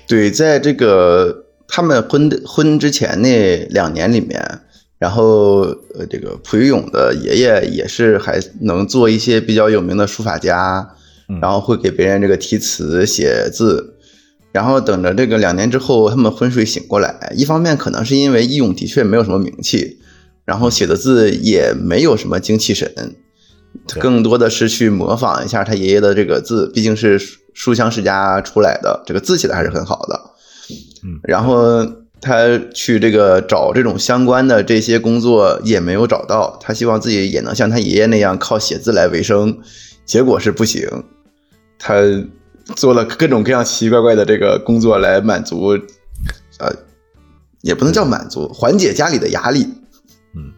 Speaker 2: 对，在这个他们婚婚之前那两年里面，然后呃，这个蒲于永的爷爷也是还能做一些比较有名的书法家，然后会给别人这个题词写字，然后等着这个两年之后他们昏睡醒过来，一方面可能是因为义勇的确没有什么名气。然后写的字也没有什么精气神，更多的是去模仿一下他爷爷的这个字，毕竟是书香世家出来的，这个字写的还是很好的。
Speaker 1: 嗯，
Speaker 2: 然后他去这个找这种相关的这些工作也没有找到，他希望自己也能像他爷爷那样靠写字来为生，结果是不行。他做了各种各样奇奇怪怪的这个工作来满足，呃，也不能叫满足，缓解家里的压力。
Speaker 1: 嗯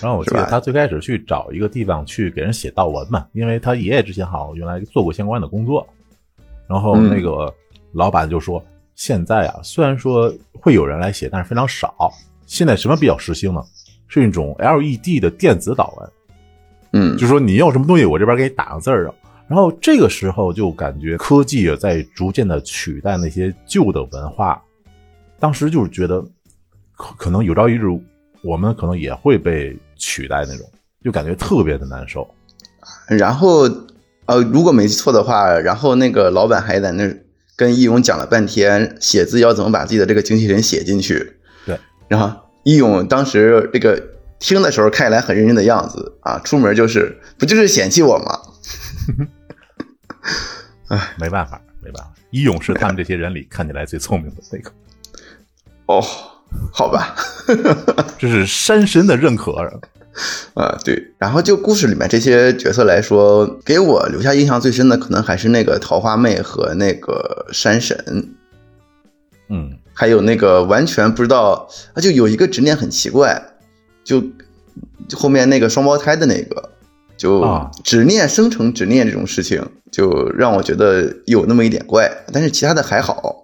Speaker 1: 然后我记得他最开始去找一个地方去给人写悼文嘛，因为他爷爷之前好像原来做过相关的工作。然后那个老板就说：“现在啊，虽然说会有人来写，但是非常少。现在什么比较时兴呢？是一种 LED 的电子导文。
Speaker 2: 嗯，
Speaker 1: 就说你要什么东西，我这边给你打个字儿啊。然后这个时候就感觉科技也在逐渐的取代那些旧的文化。当时就是觉得可可能有朝一日。”我们可能也会被取代那种，就感觉特别的难受。
Speaker 2: 然后，呃，如果没记错的话，然后那个老板还在那跟义勇讲了半天，写字要怎么把自己的这个精气神写进去。
Speaker 1: 对。
Speaker 2: 然后义勇当时这个听的时候看起来很认真的样子啊，出门就是不就是嫌弃我吗？
Speaker 1: 哎，没办法，没办法。一勇是他们这些人里看起来最聪明的那个。
Speaker 2: 哦。好吧，
Speaker 1: 这是山神的认可
Speaker 2: 啊。对，然后就故事里面这些角色来说，给我留下印象最深的，可能还是那个桃花妹和那个山神。
Speaker 1: 嗯，
Speaker 2: 还有那个完全不知道，啊，就有一个执念很奇怪，就后面那个双胞胎的那个，就执念生成执念这种事情，就让我觉得有那么一点怪。但是其他的还好，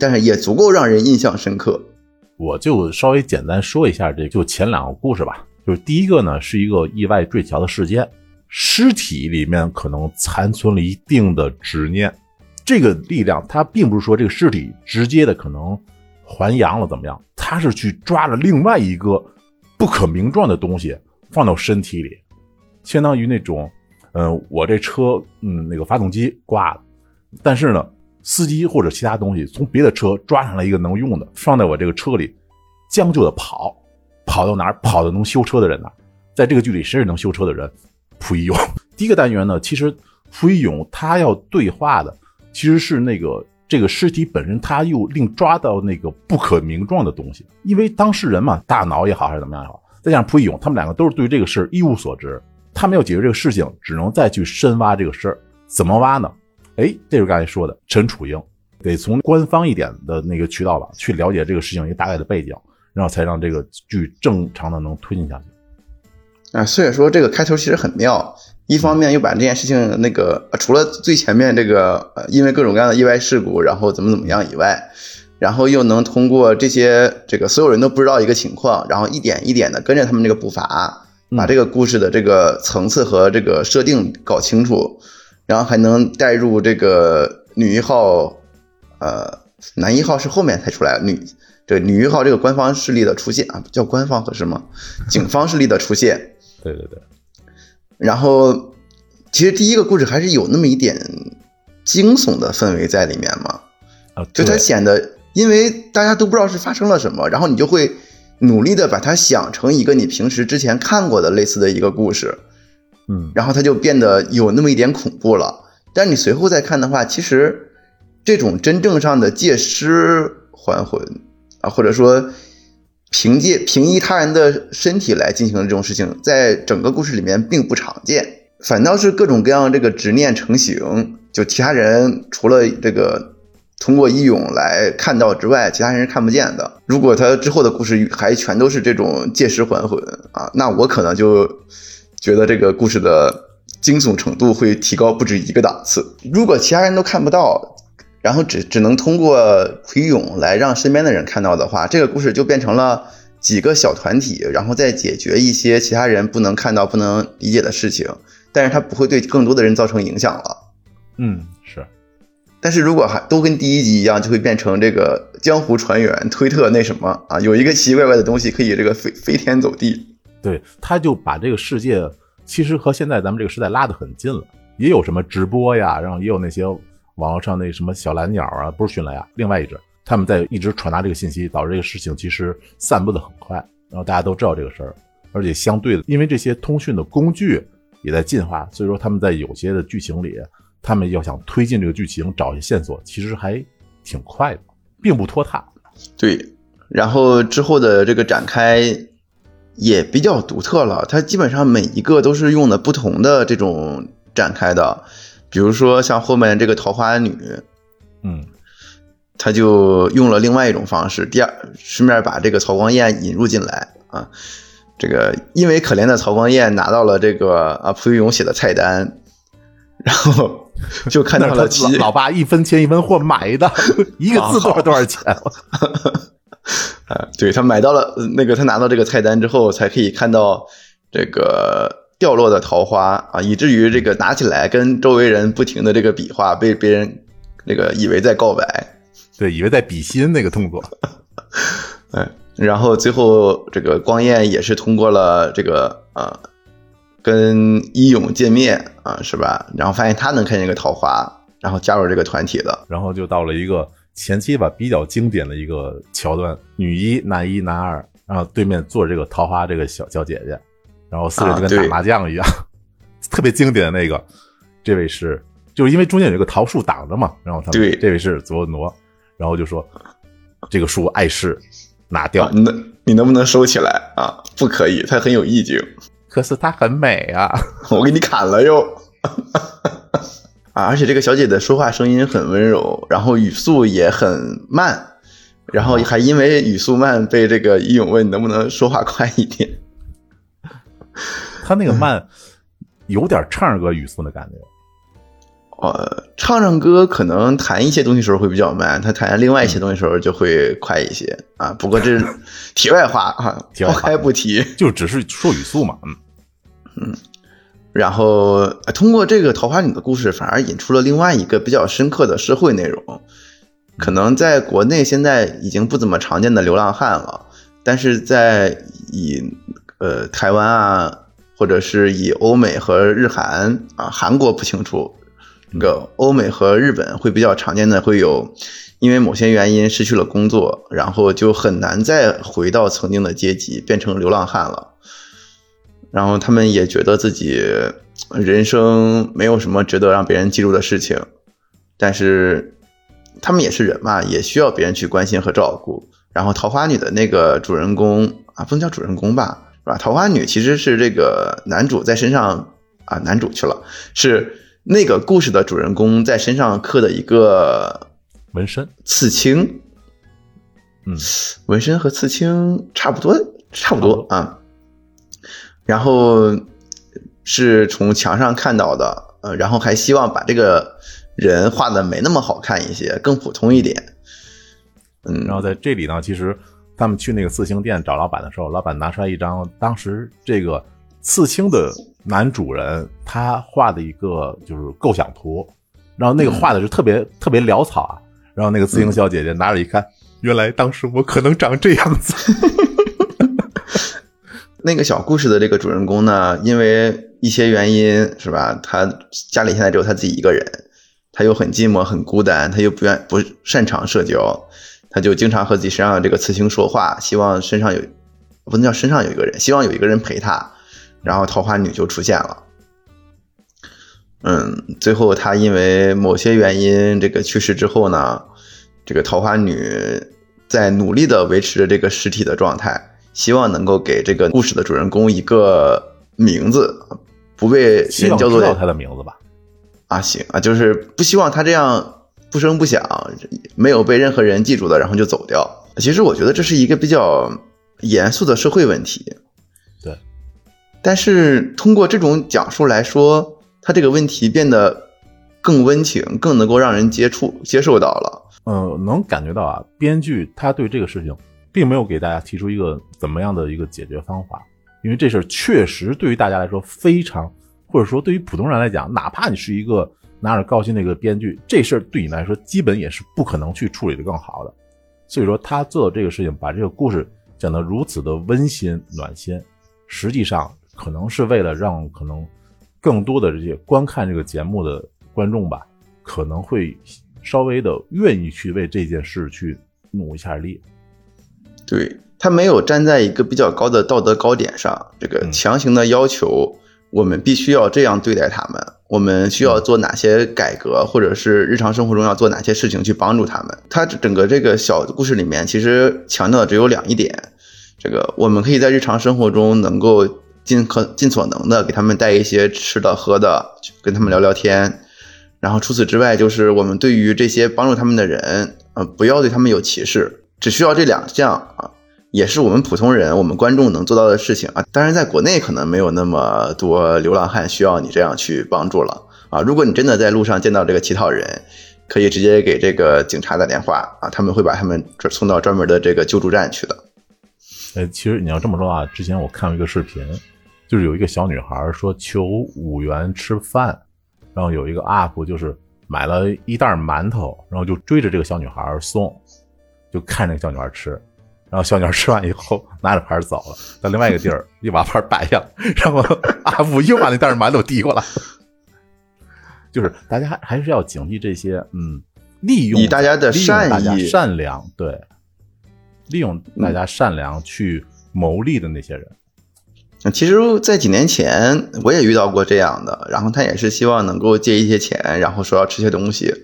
Speaker 2: 但是也足够让人印象深刻。
Speaker 1: 我就稍微简单说一下这就前两个故事吧。就是第一个呢，是一个意外坠桥的事件，尸体里面可能残存了一定的执念。这个力量，它并不是说这个尸体直接的可能还阳了怎么样，它是去抓了另外一个不可名状的东西放到身体里，相当于那种，嗯，我这车，嗯，那个发动机挂了，但是呢。司机或者其他东西从别的车抓上来一个能用的，放在我这个车里，将就的跑，跑到哪儿？跑到能修车的人那儿。在这个剧里，谁是能修车的人？蒲一勇。第一个单元呢，其实蒲一勇他要对话的其实是那个这个尸体本身，他又另抓到那个不可名状的东西。因为当事人嘛，大脑也好还是怎么样也好，再加上蒲一勇，他们两个都是对这个事儿一无所知，他没有解决这个事情，只能再去深挖这个事儿。怎么挖呢？哎，这就是刚才说的陈楚英，得从官方一点的那个渠道吧，去了解这个事情一个大概的背景，然后才让这个剧正常的能推进下去。
Speaker 2: 啊，所以说这个开头其实很妙，一方面又把这件事情那个除了最前面这个呃因为各种各样的意外事故，然后怎么怎么样以外，然后又能通过这些这个所有人都不知道一个情况，然后一点一点的跟着他们这个步伐，把这个故事的这个层次和这个设定搞清楚，然后还能带入这个女一号，呃，男一号是后面才出来，女这女一号这个官方势力的出现啊，叫官方合适吗？警方势力的出现，
Speaker 1: 对对对，
Speaker 2: 然后其实第一个故事还是有那么一点惊悚的氛围在里面嘛，
Speaker 1: 啊，
Speaker 2: 就它显得，因为大家都不知道是发生了什么，然后你就会努力的把它想成一个你平时之前看过的类似的一个故事，
Speaker 1: 嗯，
Speaker 2: 然后它就变得有那么一点恐怖了。但你随后再看的话，其实这种真正上的借尸还魂啊，或者说凭借凭依他人的身体来进行的这种事情，在整个故事里面并不常见，反倒是各种各样这个执念成型，就其他人除了这个通过义勇来看到之外，其他人是看不见的。如果他之后的故事还全都是这种借尸还魂啊，那我可能就觉得这个故事的惊悚程度会提高不止一个档次。如果其他人都看不到，然后只只能通过裴勇来让身边的人看到的话，这个故事就变成了几个小团体，然后再解决一些其他人不能看到、不能理解的事情，但是它不会对更多的人造成影响了。
Speaker 1: 嗯，
Speaker 2: 但是如果还都跟第一集一样，就会变成这个江湖传员、推特那什么啊，有一个奇奇怪怪的东西可以这个飞飞天走地。
Speaker 1: 对，他就把这个世界其实和现在咱们这个时代拉得很近了，也有什么直播呀，然后也有那些网络上那什么小蓝鸟啊，不是迅雷啊，另外一只，他们在一直传达这个信息，导致这个事情其实散布的很快，然后大家都知道这个事儿，而且相对的，因为这些通讯的工具也在进化，所以说他们在有些的剧情里，他们要想推进这个剧情，找一些线索，其实还挺快的，并不拖沓。
Speaker 2: 对，然后之后的这个展开也比较独特了，它基本上每一个都是用的不同的这种展开的，比如说像后面这个桃花女，
Speaker 1: 嗯，
Speaker 2: 他就用了另外一种方式，第二顺便把这个曹光彦引入进来啊。这个因为可怜的曹光彦拿到了这个啊蒲玉勇写的菜单，然后 就看到
Speaker 1: 那
Speaker 2: 了其
Speaker 1: 是他老老爸一分钱一分货买的，一个字多少多少钱？
Speaker 2: 啊，对他买到了呃那个，他拿到这个菜单之后，才可以看到这个掉落的桃花啊，以至于这个拿起来跟周围人不停的这个比划，被别人那个以为在告白，
Speaker 1: 对，以为在比心那个动作。
Speaker 2: 嗯，然后最后这个光彦也是通过了这个呃跟一勇见面啊，是吧？然后发现他能看见一个桃花，然后加入这个团体的。
Speaker 1: 然后就到了一个前期吧比较经典的一个桥段，女一、男一、男二，然后对面坐着这个桃花这个小小姐姐，然后四个人就跟打麻将一样，特别经典的那个。这位是就是因为中间有一个桃树挡着嘛，然后他们
Speaker 2: 对
Speaker 1: 这位是佐诺，然后就说这个树碍事，拿掉
Speaker 2: 啊，。你能你能不能收起来啊？不可以，它很有意境。
Speaker 1: 可是她很美啊，
Speaker 2: 我给你砍了哟。啊，而且这个小姐的说话声音很温柔，然后语速也很慢，然后还因为语速慢被这个义勇问能不能说话快一点。
Speaker 1: 他那个慢有点唱歌语速的感觉。
Speaker 2: 呃，唱唱歌可能弹一些东西时候会比较慢，他弹另外一些东西时候就会快一些啊。不过这是 题外话啊，抛开不提。
Speaker 1: 就只是说语速嘛，嗯嗯，
Speaker 2: 然后呃通过这个桃花女的故事，反而引出了另外一个比较深刻的社会内容，可能在国内现在已经不怎么常见的流浪汉了，但是在以呃台湾啊，或者是以欧美和日韩啊，韩国不清楚，那个欧美和日本会比较常见的会有。因为某些原因失去了工作，然后就很难再回到曾经的阶级，变成流浪汉了。然后他们也觉得自己人生没有什么值得让别人记住的事情，但是他们也是人嘛，也需要别人去关心和照顾。然后桃花女的那个主人公啊，不能叫主人公吧，是吧？桃花女其实是这个男主在身上啊，男主去了，是那个故事的主人公在身上刻的一个
Speaker 1: 纹身，
Speaker 2: 刺青，
Speaker 1: 嗯，
Speaker 2: 纹身和刺青差不多，差不多啊。然后是从墙上看到的，呃，然后还希望把这个人画的没那么好看一些，更普通一点。嗯，
Speaker 1: 然后在这里呢，其实他们去那个刺青店找老板的时候，老板拿出来一张当时这个刺青的男主人他画的一个就是构想图，然后那个画的是特别、特别潦草啊。然后那个刺青小姐姐拿着一看，原来当时我可能长这样子。
Speaker 2: 那个小故事的这个主人公呢，因为一些原因是吧，他家里现在只有他自己一个人，他又很寂寞很孤单，他又不愿不擅长社交，他就经常和自己身上的这个刺青说话，希望身上有不能叫身上有一个人，希望有一个人陪他，然后桃花女就出现了。嗯，最后他因为某些原因这个去世之后呢，这个桃花女在努力的维持着这个尸体的状态。希望能够给这个故事的主人公一个名字，不被人叫做
Speaker 1: 他的名字吧？
Speaker 2: 啊，行啊，就是不希望他这样不声不响，没有被任何人记住的，然后就走掉。其实我觉得这是一个比较严肃的社会问题。
Speaker 1: 对，
Speaker 2: 但是通过这种讲述来说，他这个问题变得更温情，更能够让人接触、接受到了。
Speaker 1: 嗯，能感觉到啊，编剧他对这个事情。并没有给大家提出一个怎么样的一个解决方法，因为这事儿确实对于大家来说非常，或者说对于普通人来讲，哪怕你是一个拿着高薪的一个编剧，这事儿对你来说基本也是不可能去处理的更好的。所以说他做的这个事情，把这个故事讲得如此的温馨暖心，实际上可能是为了让可能更多的这些观看这个节目的观众吧，可能会稍微的愿意去为这件事去努一下力。
Speaker 2: 对他没有站在一个比较高的道德高点上，这个强行的要求我们必须要这样对待他们，我们需要做哪些改革，或者是日常生活中要做哪些事情去帮助他们。他整个这个小故事里面，其实强调的只有两一点：这个我们可以在日常生活中能够尽可尽所能的给他们带一些吃的喝的，跟他们聊聊天。然后除此之外，就是我们对于这些帮助他们的人，呃，不要对他们有歧视。只需要这两项啊，也是我们普通人、我们观众能做到的事情啊。当然，在国内可能没有那么多流浪汉需要你这样去帮助了啊。如果你真的在路上见到这个乞讨人，可以直接给这个警察打电话啊，他们会把他们送到专门的这个救助站去的。
Speaker 1: 呃，其实你要这么说啊，之前我看了一个视频，就是有一个小女孩说求五元吃饭，然后有一个 UP 就是买了一袋馒头，然后就追着这个小女孩送。就看那个小女孩吃，然后小女孩吃完以后拿着盘走了，到另外一个地儿又把盘摆下，然后阿福又把那袋馒头递过来。就是大家还是要警惕这些，嗯，利用
Speaker 2: 以大家的善
Speaker 1: 意、善良，对，利用大家善良去谋利的那些人。
Speaker 2: 其实，在几年前我也遇到过这样的，然后他也是希望能够借一些钱，然后说要吃些东西。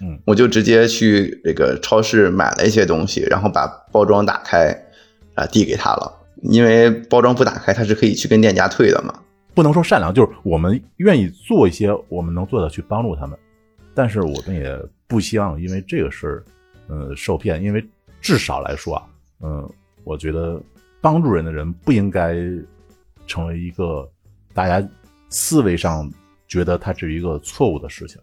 Speaker 1: 嗯，
Speaker 2: 我就直接去这个超市买了一些东西，然后把包装打开，啊，递给他了。因为包装不打开，他是可以去跟店家退的嘛。
Speaker 1: 不能说善良，就是我们愿意做一些我们能做的去帮助他们，但是我们也不希望因为这个事儿，呃，受骗。因为至少来说啊，嗯，我觉得帮助人的人不应该成为一个大家思维上觉得它是一个错误的事情。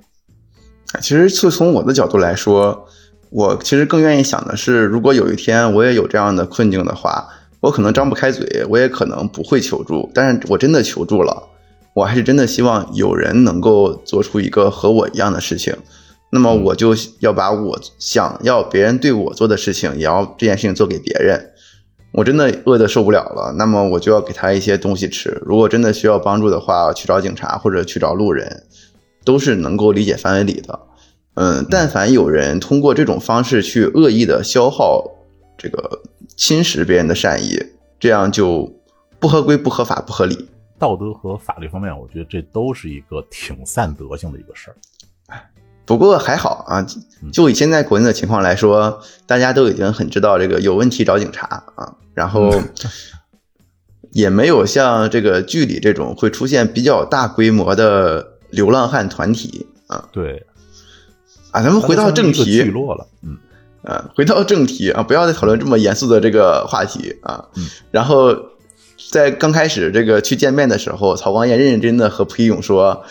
Speaker 2: 其实，就从我的角度来说，我其实更愿意想的是，如果有一天我也有这样的困境的话，我可能张不开嘴，我也可能不会求助。但是我真的求助了，我还是真的希望有人能够做出一个和我一样的事情。那么，我就要把我想要别人对我做的事情，也要这件事情做给别人。我真的饿得受不了了，那么我就要给他一些东西吃。如果真的需要帮助的话，去找警察或者去找路人。都是能够理解范围里的，嗯，但凡有人通过这种方式去恶意的消耗、这个侵蚀别人的善意，这样就不合规、不合法、不合理。
Speaker 1: 道德和法律方面，我觉得这都是一个挺散德性的一个事儿。
Speaker 2: 不过还好啊，就以现在国内的情况来说，大家都已经很知道这个有问题找警察啊，然后也没有像这个剧里这种会出现比较大规模的。流浪汉团体啊，
Speaker 1: 对，
Speaker 2: 啊，咱们回到正题，
Speaker 1: 聚落了，嗯，
Speaker 2: 啊，回到正题啊，不要再讨论这么严肃的这个话题啊。然后在刚开始这个去见面的时候，曹光彦认认真真的和蒲一勇说：“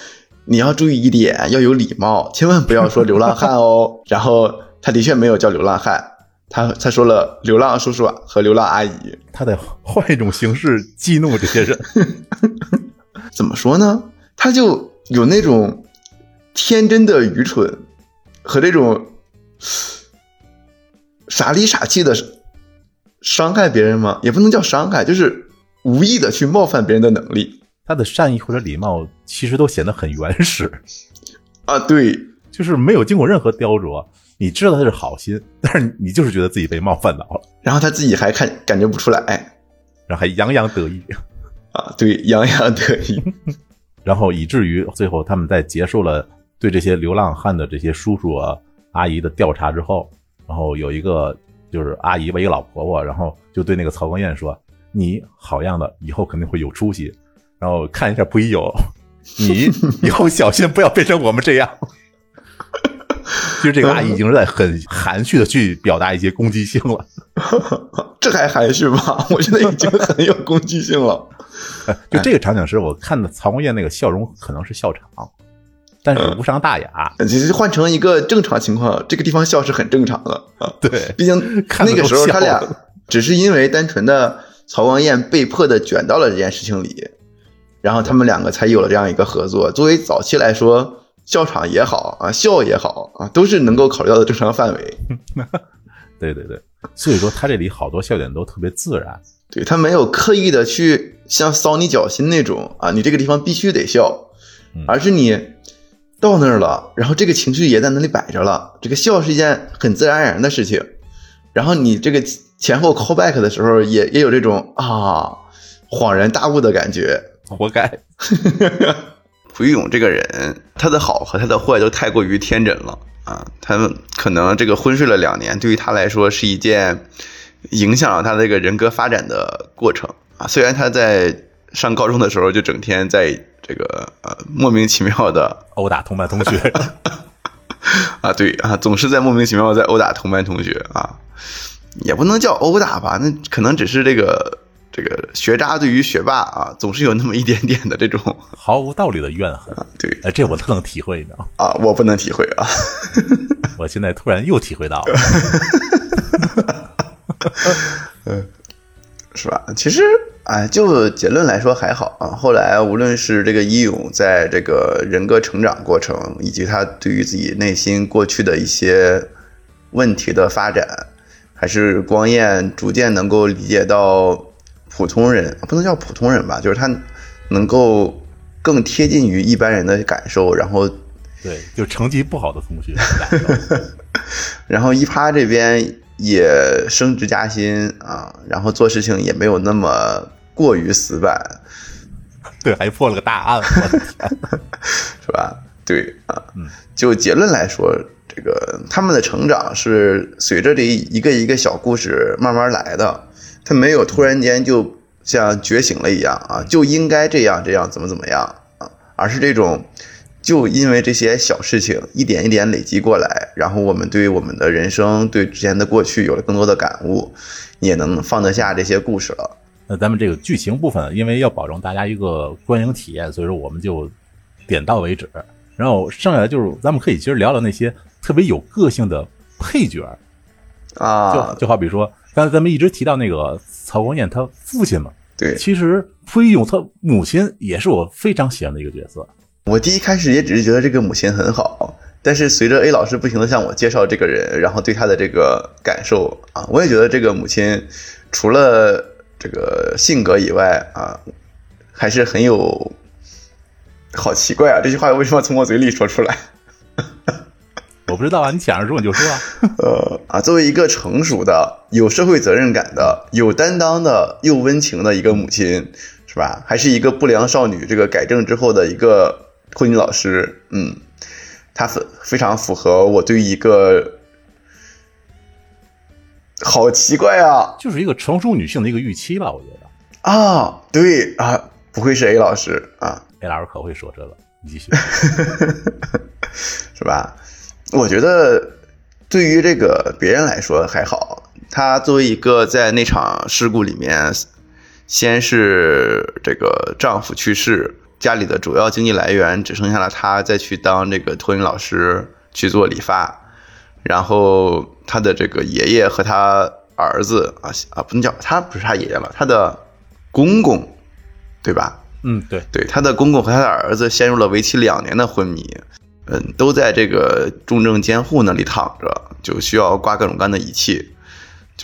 Speaker 2: 你要注意一点，要有礼貌，千万不要说流浪汉哦。”然后他的确没有叫流浪汉他他说了流浪叔叔和流浪阿姨，
Speaker 1: 他得换一种形式激怒这些人。
Speaker 2: 怎么说呢？他就有那种天真的愚蠢和这种傻里傻气的伤害别人吗？也不能叫伤害，就是无意的去冒犯别人的能力。
Speaker 1: 他的善意或者礼貌其实都显得很原始
Speaker 2: 啊，对，
Speaker 1: 就是没有经过任何雕琢。你知道他是好心，但是你就是觉得自己被冒犯到了，
Speaker 2: 然后他自己还看感觉不出来，
Speaker 1: 然后还洋洋得意
Speaker 2: 啊，对，洋洋得意，
Speaker 1: 然后以至于最后他们在结束了对这些流浪汉的这些叔叔啊阿姨的调查之后，然后有一个就是阿姨吧，一个老婆婆，然后就对那个曹光彦说：“你好样的，以后肯定会有出息。”然后看一下不一友，你以后小心不要变成我们这样。其实这个阿姨已经是在很含蓄的去表达一些攻击性了，
Speaker 2: 这还含蓄吗？我觉得已经很有攻击性了。
Speaker 1: 就这个场景是我看的曹光彦那个笑容可能是笑场，但是无伤大雅。
Speaker 2: 其实换成一个正常情况，这个地方笑是很正常的啊。
Speaker 1: 对，
Speaker 2: 毕竟那个时候他俩只是因为单纯的曹光彦被迫的卷到了这件事情里，然后他们两个才有了这样一个合作。作为早期来说。笑场也好啊，笑也好啊，都是能够考虑到的正常范围。
Speaker 1: 对对对，所以说他这里好多笑点都特别自然。
Speaker 2: 对他没有刻意的去像搔你脚心那种啊，你这个地方必须得笑，而是你到那儿了，然后这个情绪也在那里摆着了，这个笑是一件很自然而然的事情。然后你这个前后 call back 的时候，也也有这种啊恍然大悟的感觉，
Speaker 1: 活该。
Speaker 2: 蒲玉勇这个人，他的好和他的坏都太过于天真了啊！他们可能这个昏睡了两年，对于他来说是一件影响了他这个人格发展的过程啊。虽然他在上高中的时候就整天在这个呃莫名其妙的
Speaker 1: 殴打同班同学
Speaker 2: 啊，对啊，总是在莫名其妙在殴打同班同学啊，也不能叫殴打吧，那可能只是这个。这个学渣对于学霸啊，总是有那么一点点的这种
Speaker 1: 毫无道理的怨恨。
Speaker 2: 对，
Speaker 1: 哎，这我特能体会呢。
Speaker 2: 啊，我不能体会啊。
Speaker 1: 我现在突然又体会到了。
Speaker 2: 嗯，是吧？其实，哎，就结论来说还好啊。后来，无论是这个伊勇在这个人格成长过程，以及他对于自己内心过去的一些问题的发展，还是光彦逐渐能够理解到。普通人不能叫普通人吧，就是他能够更贴近于一般人的感受，然后
Speaker 1: 对，就成绩不好的同学，
Speaker 2: 然后一趴这边也升职加薪啊，然后做事情也没有那么过于死板，
Speaker 1: 对，还破了个大案，
Speaker 2: 是吧？对啊，就结论来说，这个他们的成长是随着这一个一个小故事慢慢来的。他没有突然间就像觉醒了一样啊，就应该这样这样怎么怎么样啊，而是这种就因为这些小事情一点一点累积过来，然后我们对我们的人生对之前的过去有了更多的感悟，也能放得下这些故事了。
Speaker 1: 那咱们这个剧情部分，因为要保证大家一个观影体验，所以说我们就点到为止。然后剩下的就是咱们可以其实聊聊那些特别有个性的配角
Speaker 2: 啊，
Speaker 1: 就就好比说。刚才咱们一直提到那个曹光彦他父亲嘛，
Speaker 2: 对，
Speaker 1: 其实蒲一勇他母亲也是我非常喜欢的一个角色。
Speaker 2: 我第一开始也只是觉得这个母亲很好，但是随着 A 老师不停的向我介绍这个人，然后对他的这个感受啊，我也觉得这个母亲除了这个性格以外啊，还是很有，好奇怪啊！这句话为什么从我嘴里说出来？
Speaker 1: 我不知道啊，你想着说你就说。
Speaker 2: 呃啊，作为一个成熟的、有社会责任感的、有担当的、又温情的一个母亲，是吧？还是一个不良少女这个改正之后的一个托尼老师，嗯，她非非常符合我对一个，好奇怪啊，
Speaker 1: 就是一个成熟女性的一个预期吧，我觉
Speaker 2: 得。啊，对啊，不愧是 A 老师啊
Speaker 1: ，A 老师可会说这个，你继续，
Speaker 2: 是吧？我觉得，对于这个别人来说还好。她作为一个在那场事故里面，先是这个丈夫去世，家里的主要经济来源只剩下了她再去当这个托尼老师去做理发，然后他的这个爷爷和他儿子啊啊，不能叫他不是他爷爷了，他的公公，对吧？
Speaker 1: 嗯，对，
Speaker 2: 对，他的公公和他的儿子陷入了为期两年的昏迷，嗯，都在这个重症监护那里躺着，就需要挂各种各样的仪器。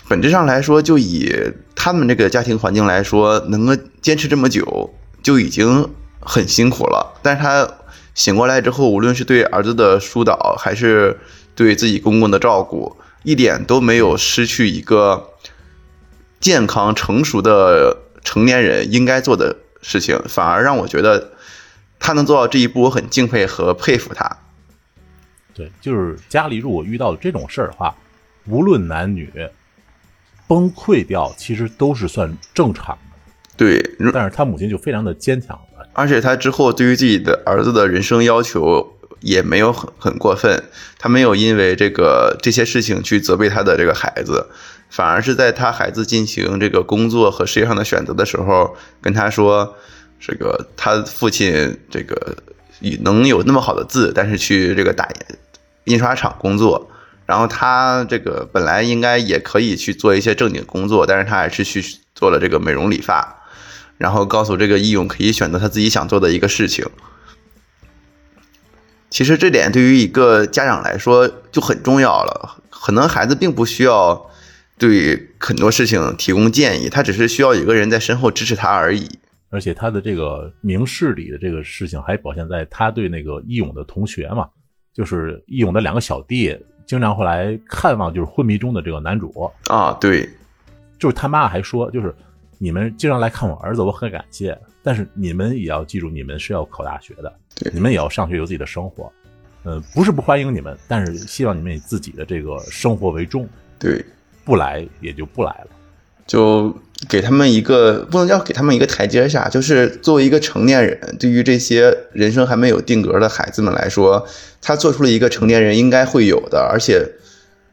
Speaker 2: 本质上来说，就以他们这个家庭环境来说，能够坚持这么久就已经很辛苦了。但是他醒过来之后，无论是对儿子的疏导，还是对自己公公的照顾，一点都没有失去一个健康成熟的成年人应该做的。事情反而让我觉得他能做到这一步，我很敬佩和佩服他。
Speaker 1: 对，就是家里如果遇到这种事儿的话，无论男女崩溃掉，其实都是算正常的。
Speaker 2: 对，
Speaker 1: 但是他母亲就非常的坚强，
Speaker 2: 而且他之后对于自己的儿子的人生要求也没有很很过分，他没有因为这个这些事情去责备他的这个孩子。反而是在他孩子进行这个工作和事业上的选择的时候，跟他说，这个他父亲这个能有那么好的字，但是去这个打印刷厂工作，然后他这个本来应该也可以去做一些正经工作，但是他还是去做了这个美容理发，然后告诉这个义勇可以选择他自己想做的一个事情。其实这点对于一个家长来说就很重要了，可能孩子并不需要。对很多事情提供建议，他只是需要有个人在身后支持他而已。
Speaker 1: 而且他的这个明事理的这个事情，还表现在他对那个义勇的同学嘛，就是义勇的两个小弟，经常会来看望，就是昏迷中的这个男主
Speaker 2: 啊。对，
Speaker 1: 就是他妈还说，就是你们经常来看我儿子，我很感谢，但是你们也要记住，你们是要考大学的，
Speaker 2: 对，
Speaker 1: 你们也要上学，有自己的生活。呃，不是不欢迎你们，但是希望你们以自己的这个生活为重。
Speaker 2: 对。
Speaker 1: 不来也就不来了，
Speaker 2: 就给他们一个不能叫给他们一个台阶下，就是作为一个成年人，对于这些人生还没有定格的孩子们来说，他做出了一个成年人应该会有的，而且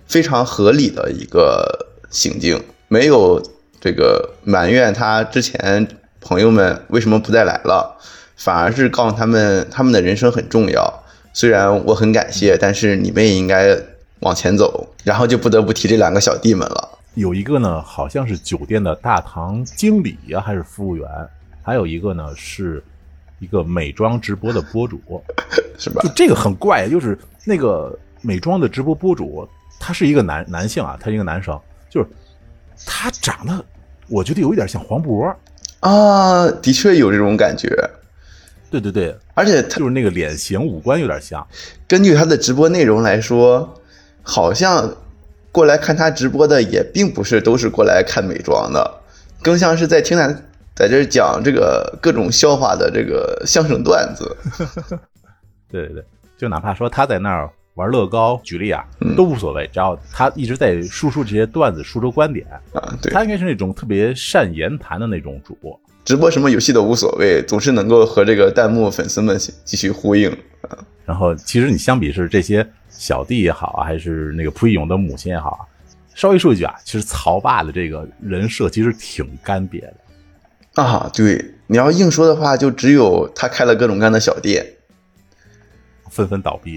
Speaker 2: 非常合理的一个行径，没有这个埋怨他之前朋友们为什么不再来了，反而是告诉他们他们的人生很重要，虽然我很感谢，但是你们也应该。往前走，然后就不得不提这两个小弟们了。
Speaker 1: 有一个呢，好像是酒店的大堂经理呀，还是服务员；还有一个呢，是一个美妆直播的博主，
Speaker 2: 是吧？
Speaker 1: 就这个很怪，就是那个美妆的直播博主，他是一个男男性啊，他一个男生，就是他长得，我觉得有一点像黄渤
Speaker 2: 啊，的确有这种感觉。
Speaker 1: 对对对，
Speaker 2: 而且他
Speaker 1: 就是那个脸型五官有点像。
Speaker 2: 根据他的直播内容来说。好像过来看他直播的也并不是都是过来看美妆的，更像是在听他在这讲这个各种笑话的这个相声段子。
Speaker 1: 对对对，就哪怕说他在那儿玩乐高，举例啊，都无所谓，只要他一直在输出这些段子，输出观点
Speaker 2: 啊。对，
Speaker 1: 他应该是那种特别善言谈的那种主播，
Speaker 2: 直播什么游戏都无所谓，总是能够和这个弹幕粉丝们继续呼应啊。
Speaker 1: 然后，其实你相比是这些。小弟也好啊，还是那个蒲一勇的母亲也好啊，稍微说一句啊，其实曹爸的这个人设其实挺干瘪
Speaker 2: 的啊。对，你要硬说的话，就只有他开了各种各样的小店，
Speaker 1: 纷纷倒闭。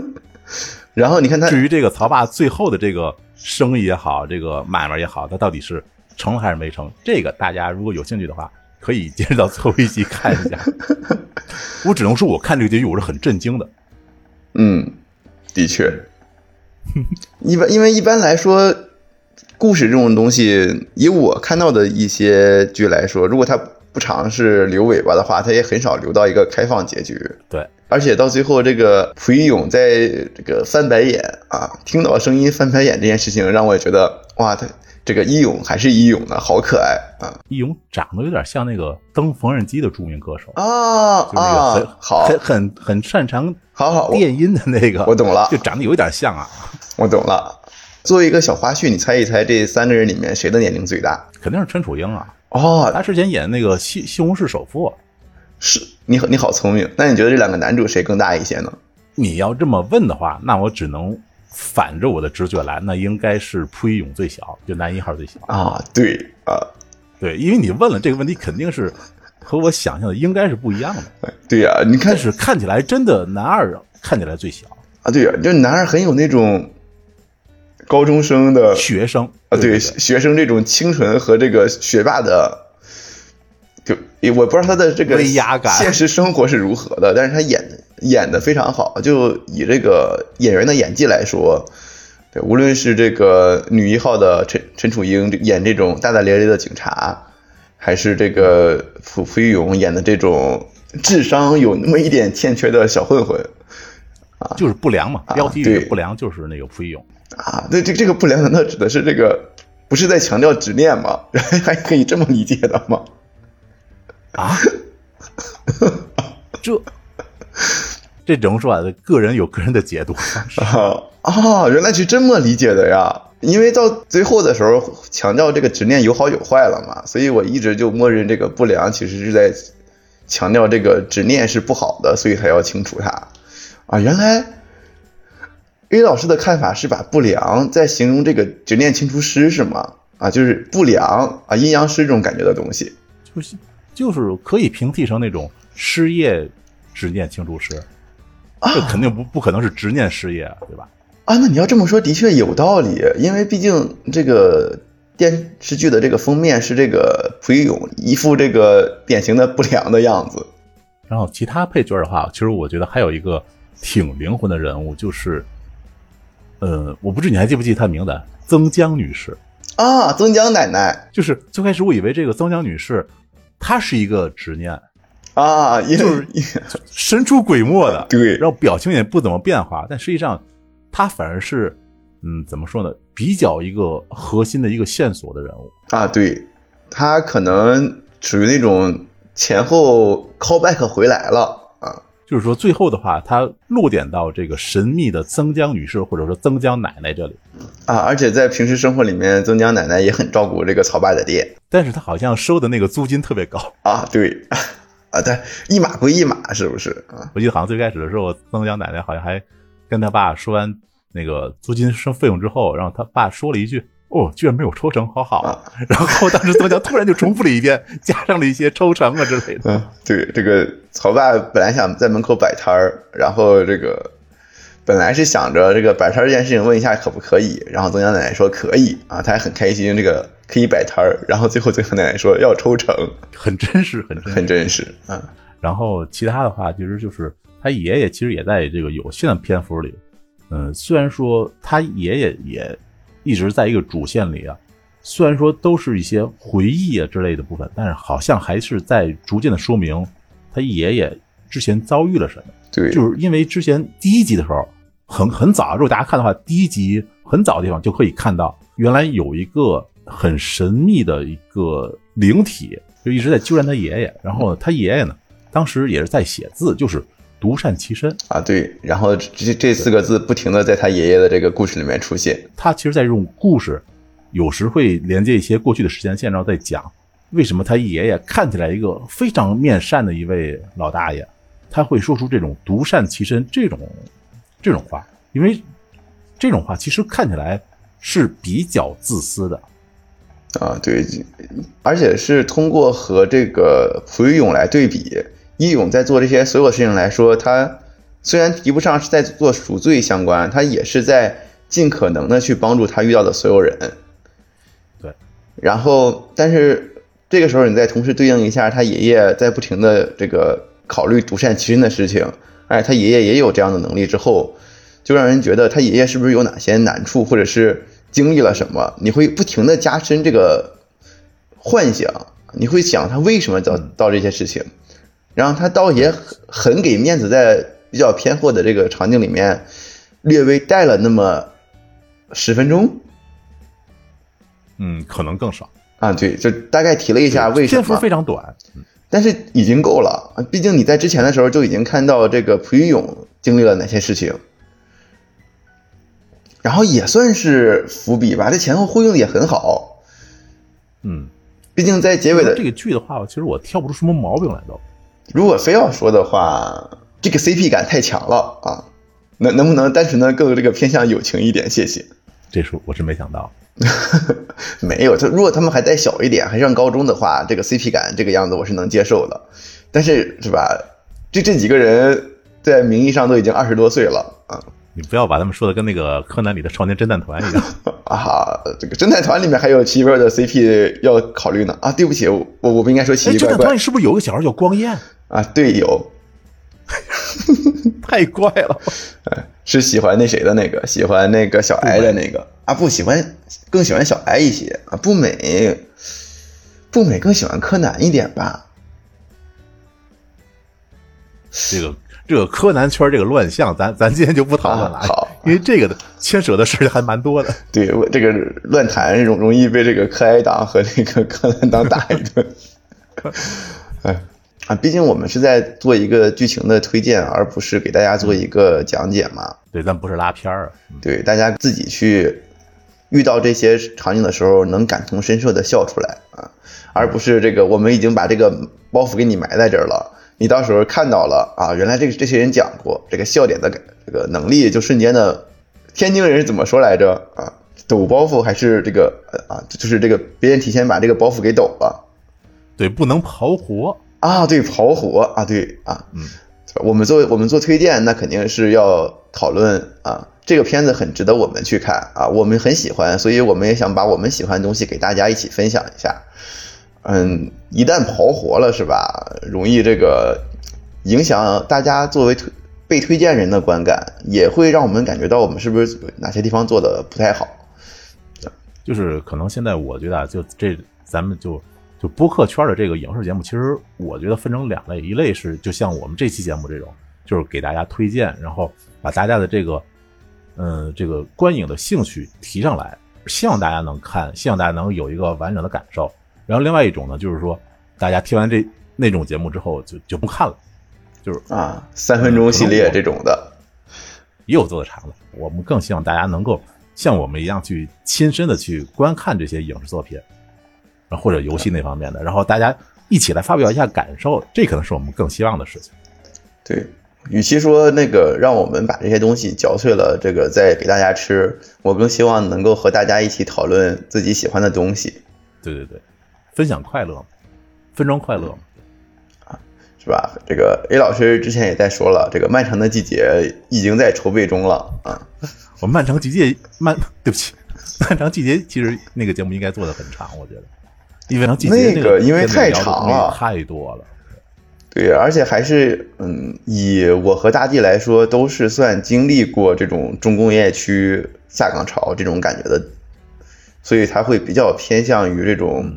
Speaker 2: 然后你看他，
Speaker 1: 至于这个曹爸最后的这个生意也好，这个买卖也好，他到底是成了还是没成？这个大家如果有兴趣的话，可以接着到最后一集看一下。我只能说，我看这个结局我是很震惊的。
Speaker 2: 嗯。的确，一般因为一般来说，故事这种东西，以我看到的一些剧来说，如果它不尝试留尾巴的话，它也很少留到一个开放结局。
Speaker 1: 对，
Speaker 2: 而且到最后，这个蒲一勇在这个翻白眼啊，听到声音翻白眼这件事情，让我觉得哇，他这个一勇还是一勇呢，好可爱啊！
Speaker 1: 一勇长得有点像那个蹬缝纫机的著名歌手
Speaker 2: 啊
Speaker 1: 啊，
Speaker 2: 好，
Speaker 1: 很很很擅长。
Speaker 2: 好好，
Speaker 1: 电音的那个
Speaker 2: 我懂了，
Speaker 1: 就长得有点像啊。
Speaker 2: 我懂了。作为一个小花絮，你猜一猜这三个人里面谁的年龄最大？
Speaker 1: 肯定是陈楚英啊。
Speaker 2: 哦，
Speaker 1: 他之前演那个《西西红柿首富》。
Speaker 2: 是，你你好聪明。那你觉得这两个男主谁更大一些呢？
Speaker 1: 你要这么问的话，那我只能反着我的直觉来，那应该是蒲一勇最小，就男一号最小
Speaker 2: 啊。对啊，
Speaker 1: 对，因为你问了这个问题，肯定是。和我想象的应该是不一样的。
Speaker 2: 对呀，你看，
Speaker 1: 是看起来真的男二看起来最小
Speaker 2: 啊。对呀，就男二很有那种高中生的
Speaker 1: 学生
Speaker 2: 啊，对学生这种清纯和这个学霸的，就我不知道他的这个
Speaker 1: 威压感
Speaker 2: 现实生活是如何的，但是他演演的非常好。就以这个演员的演技来说，对，无论是这个女一号的陈陈楚英演这种大大咧咧的警察，还是这个朴朴玉勇演的这种智商有那么一点欠缺的小混混。
Speaker 1: 啊就是不良嘛，标题
Speaker 2: 里
Speaker 1: 不良就是那个朴玉勇
Speaker 2: 啊。那这这个不良难道指的是这个不是在强调执念吗？还可以这么理解的吗？
Speaker 1: 啊？这这怎么说啊？个人有个人的解读
Speaker 2: 啊啊！原来是这么理解的呀！因为到最后的时候强调这个执念有好有坏了嘛，所以我一直就默认这个不良其实是在强调这个执念是不好的，所以才要清除它。啊，原来 A 老师的看法是把不良在形容这个执念清除师是吗？啊，就是不良啊，阴阳师这种感觉的东西，
Speaker 1: 就是就是可以平替成那种失业执念清除师，这肯定不不可能是执念失业，对吧？
Speaker 2: 啊，那你要这么说，的确有道理，因为毕竟这个电视剧的这个封面是这个蒲玉勇一副这个典型的不良的样子，
Speaker 1: 然后其他配角的话，其实我觉得还有一个。挺灵魂的人物，就是，呃，我不知你还记不记得她名字？曾江女士
Speaker 2: 啊，曾江奶奶。
Speaker 1: 就是最开始我以为这个曾江女士，她是一个执念
Speaker 2: 啊，
Speaker 1: 就是 神出鬼没的，
Speaker 2: 对，
Speaker 1: 然后表情也不怎么变化，但实际上他反而是，嗯，怎么说呢？比较一个核心的一个线索的人物
Speaker 2: 啊，对，他可能属于那种前后 callback 回来了啊。
Speaker 1: 就是说，最后的话，他落点到这个神秘的曾江女士，或者说曾江奶奶这里
Speaker 2: 啊。而且在平时生活里面，曾江奶奶也很照顾这个曹爸的爹。
Speaker 1: 但是他好像收的那个租金特别高
Speaker 2: 啊。对，啊，对，一码归一码，是不是啊？
Speaker 1: 我记得好像最开始的时候，曾江奶奶好像还跟他爸说完那个租金收费用之后，然后他爸说了一句。哦，居然没有抽成，好好啊！然后当时曾江突然就重复了一遍，加上了一些抽成啊之类的。
Speaker 2: 嗯，对，这个曹爸本来想在门口摆摊儿，然后这个本来是想着这个摆摊这件事情问一下可不可以，然后曾江奶奶说可以啊，他还很开心，这个可以摆摊儿。然后最后最后奶奶说要抽成，
Speaker 1: 很真实，很
Speaker 2: 很真实啊。
Speaker 1: 然后其他的话，其实就是他爷爷其实也在这个有限的篇幅里，嗯，虽然说他爷爷也。一直在一个主线里啊，虽然说都是一些回忆啊之类的部分，但是好像还是在逐渐的说明他爷爷之前遭遇了什么。
Speaker 2: 对，
Speaker 1: 就是因为之前第一集的时候，很很早，如果大家看的话，第一集很早的地方就可以看到，原来有一个很神秘的一个灵体，就一直在纠缠他爷爷。然后他爷爷呢，当时也是在写字，就是。独善其身
Speaker 2: 啊，对，然后这这四个字不停的在他爷爷的这个故事里面出现。
Speaker 1: 他其实，在用故事，有时会连接一些过去的时间线，然后再讲为什么他爷爷看起来一个非常面善的一位老大爷，他会说出这种独善其身这种这种话，因为这种话其实看起来是比较自私的
Speaker 2: 啊，对，而且是通过和这个蒲玉勇来对比。义勇在做这些所有事情来说，他虽然提不上是在做赎罪相关，他也是在尽可能的去帮助他遇到的所有人。
Speaker 1: 对，
Speaker 2: 然后，但是这个时候你再同时对应一下他爷爷在不停的这个考虑独善其身的事情，哎，他爷爷也有这样的能力之后，就让人觉得他爷爷是不是有哪些难处，或者是经历了什么？你会不停的加深这个幻想，你会想他为什么遭到这些事情。然后他倒也很很给面子，在比较偏货的这个场景里面，略微带了那么十分钟，
Speaker 1: 嗯，可能更少
Speaker 2: 啊。对，就大概提了一下为什么，篇
Speaker 1: 幅非常短，
Speaker 2: 但是已经够了。毕竟你在之前的时候就已经看到这个蒲玉勇经历了哪些事情，然后也算是伏笔吧。这前后呼应的也很好，
Speaker 1: 嗯，
Speaker 2: 毕竟在结尾的
Speaker 1: 这个剧的话，其实我挑不出什么毛病来都。
Speaker 2: 如果非要说的话，这个 CP 感太强了啊！能能不能单纯的更这个偏向友情一点？谢谢。
Speaker 1: 这是我真没想到。
Speaker 2: 没有，他如果他们还再小一点，还上高中的话，这个 CP 感这个样子我是能接受的。但是是吧？这这几个人在名义上都已经二十多岁了啊，
Speaker 1: 你不要把他们说的跟那个柯南里的少年侦探团一样。
Speaker 2: 啊，这个侦探团里面还有奇异怪怪的 CP 要考虑呢。啊，对不起，我我不应该说奇怪怪
Speaker 1: 侦探团里是不是有个小孩叫光彦？
Speaker 2: 啊。对，有
Speaker 1: 太怪了。
Speaker 2: 是喜欢那谁的那个，喜欢那个小哀的那个啊，不喜欢，更喜欢小哀一些啊。不美，不美更喜欢柯南一点吧。
Speaker 1: 这个这个柯南圈这个乱象，咱咱今天就不讨论了，
Speaker 2: 啊好
Speaker 1: 因为这个的牵扯的事还蛮多的。
Speaker 2: 对，我这个乱谈容容易被这个柯哀党和这个柯南党打一顿。哎啊，毕竟我们是在做一个剧情的推荐，而不是给大家做一个讲解嘛。
Speaker 1: 对，咱不是拉片儿啊。
Speaker 2: 对，大家自己去遇到这些场景的时候，能感同身受的笑出来啊，而不是这个我们已经把这个包袱给你埋在这儿了，你到时候看到了啊，原来这个这些人讲过这个笑点的这个能力，就瞬间的。天津人是怎么说来着啊？抖包袱还是这个呃啊？就是这个别人提前把这个包袱给抖了
Speaker 1: 对，不能刨活。
Speaker 2: 啊？对，刨活啊，对啊，
Speaker 1: 嗯，
Speaker 2: 我们做我们做推荐，那肯定是要讨论啊，这个片子很值得我们去看啊，我们很喜欢，所以我们也想把我们喜欢的东西给大家一起分享一下。嗯，一旦刨活了是吧，容易这个影响大家作为推被推荐人的观感，也会让我们感觉到我们是不是哪些地方做的不太好。
Speaker 1: 就是可能现在我觉得啊，就这咱们就就播客圈的这个影视节目，其实我觉得分成两类，一类是就像我们这期节目这种，就是给大家推荐，然后把大家的这个嗯这个观影的兴趣提上来，希望大家能看，希望大家能有一个完整的感受。然后另外一种呢，就是说大家听完这那种节目之后就就不看了，就是
Speaker 2: 啊，三分钟系列这种的，
Speaker 1: 也有做的长的。我们更希望大家能够像我们一样去亲身的去观看这些影视作品，或者游戏那方面的，然后大家一起来发表一下感受，这可能是我们更希望的事情。
Speaker 2: 对，与其说那个让我们把这些东西嚼碎了，这个再给大家吃，我更希望能够和大家一起讨论自己喜欢的东西，
Speaker 1: 对对对，分享快乐，分装快乐嘛。
Speaker 2: 是吧？这个 A 老师之前也在说了，这个漫长的季节已经在筹备中了啊。
Speaker 1: 我漫长季节漫，对不起，漫长季节其实那个节目应该做的很长，我觉得，因为季节
Speaker 2: 那个因为太长了
Speaker 1: 太多了。
Speaker 2: 对，而且还是嗯，以我和大地来说，都是算经历过这种重工业区下岗潮这种感觉的，所以才会比较偏向于这种呃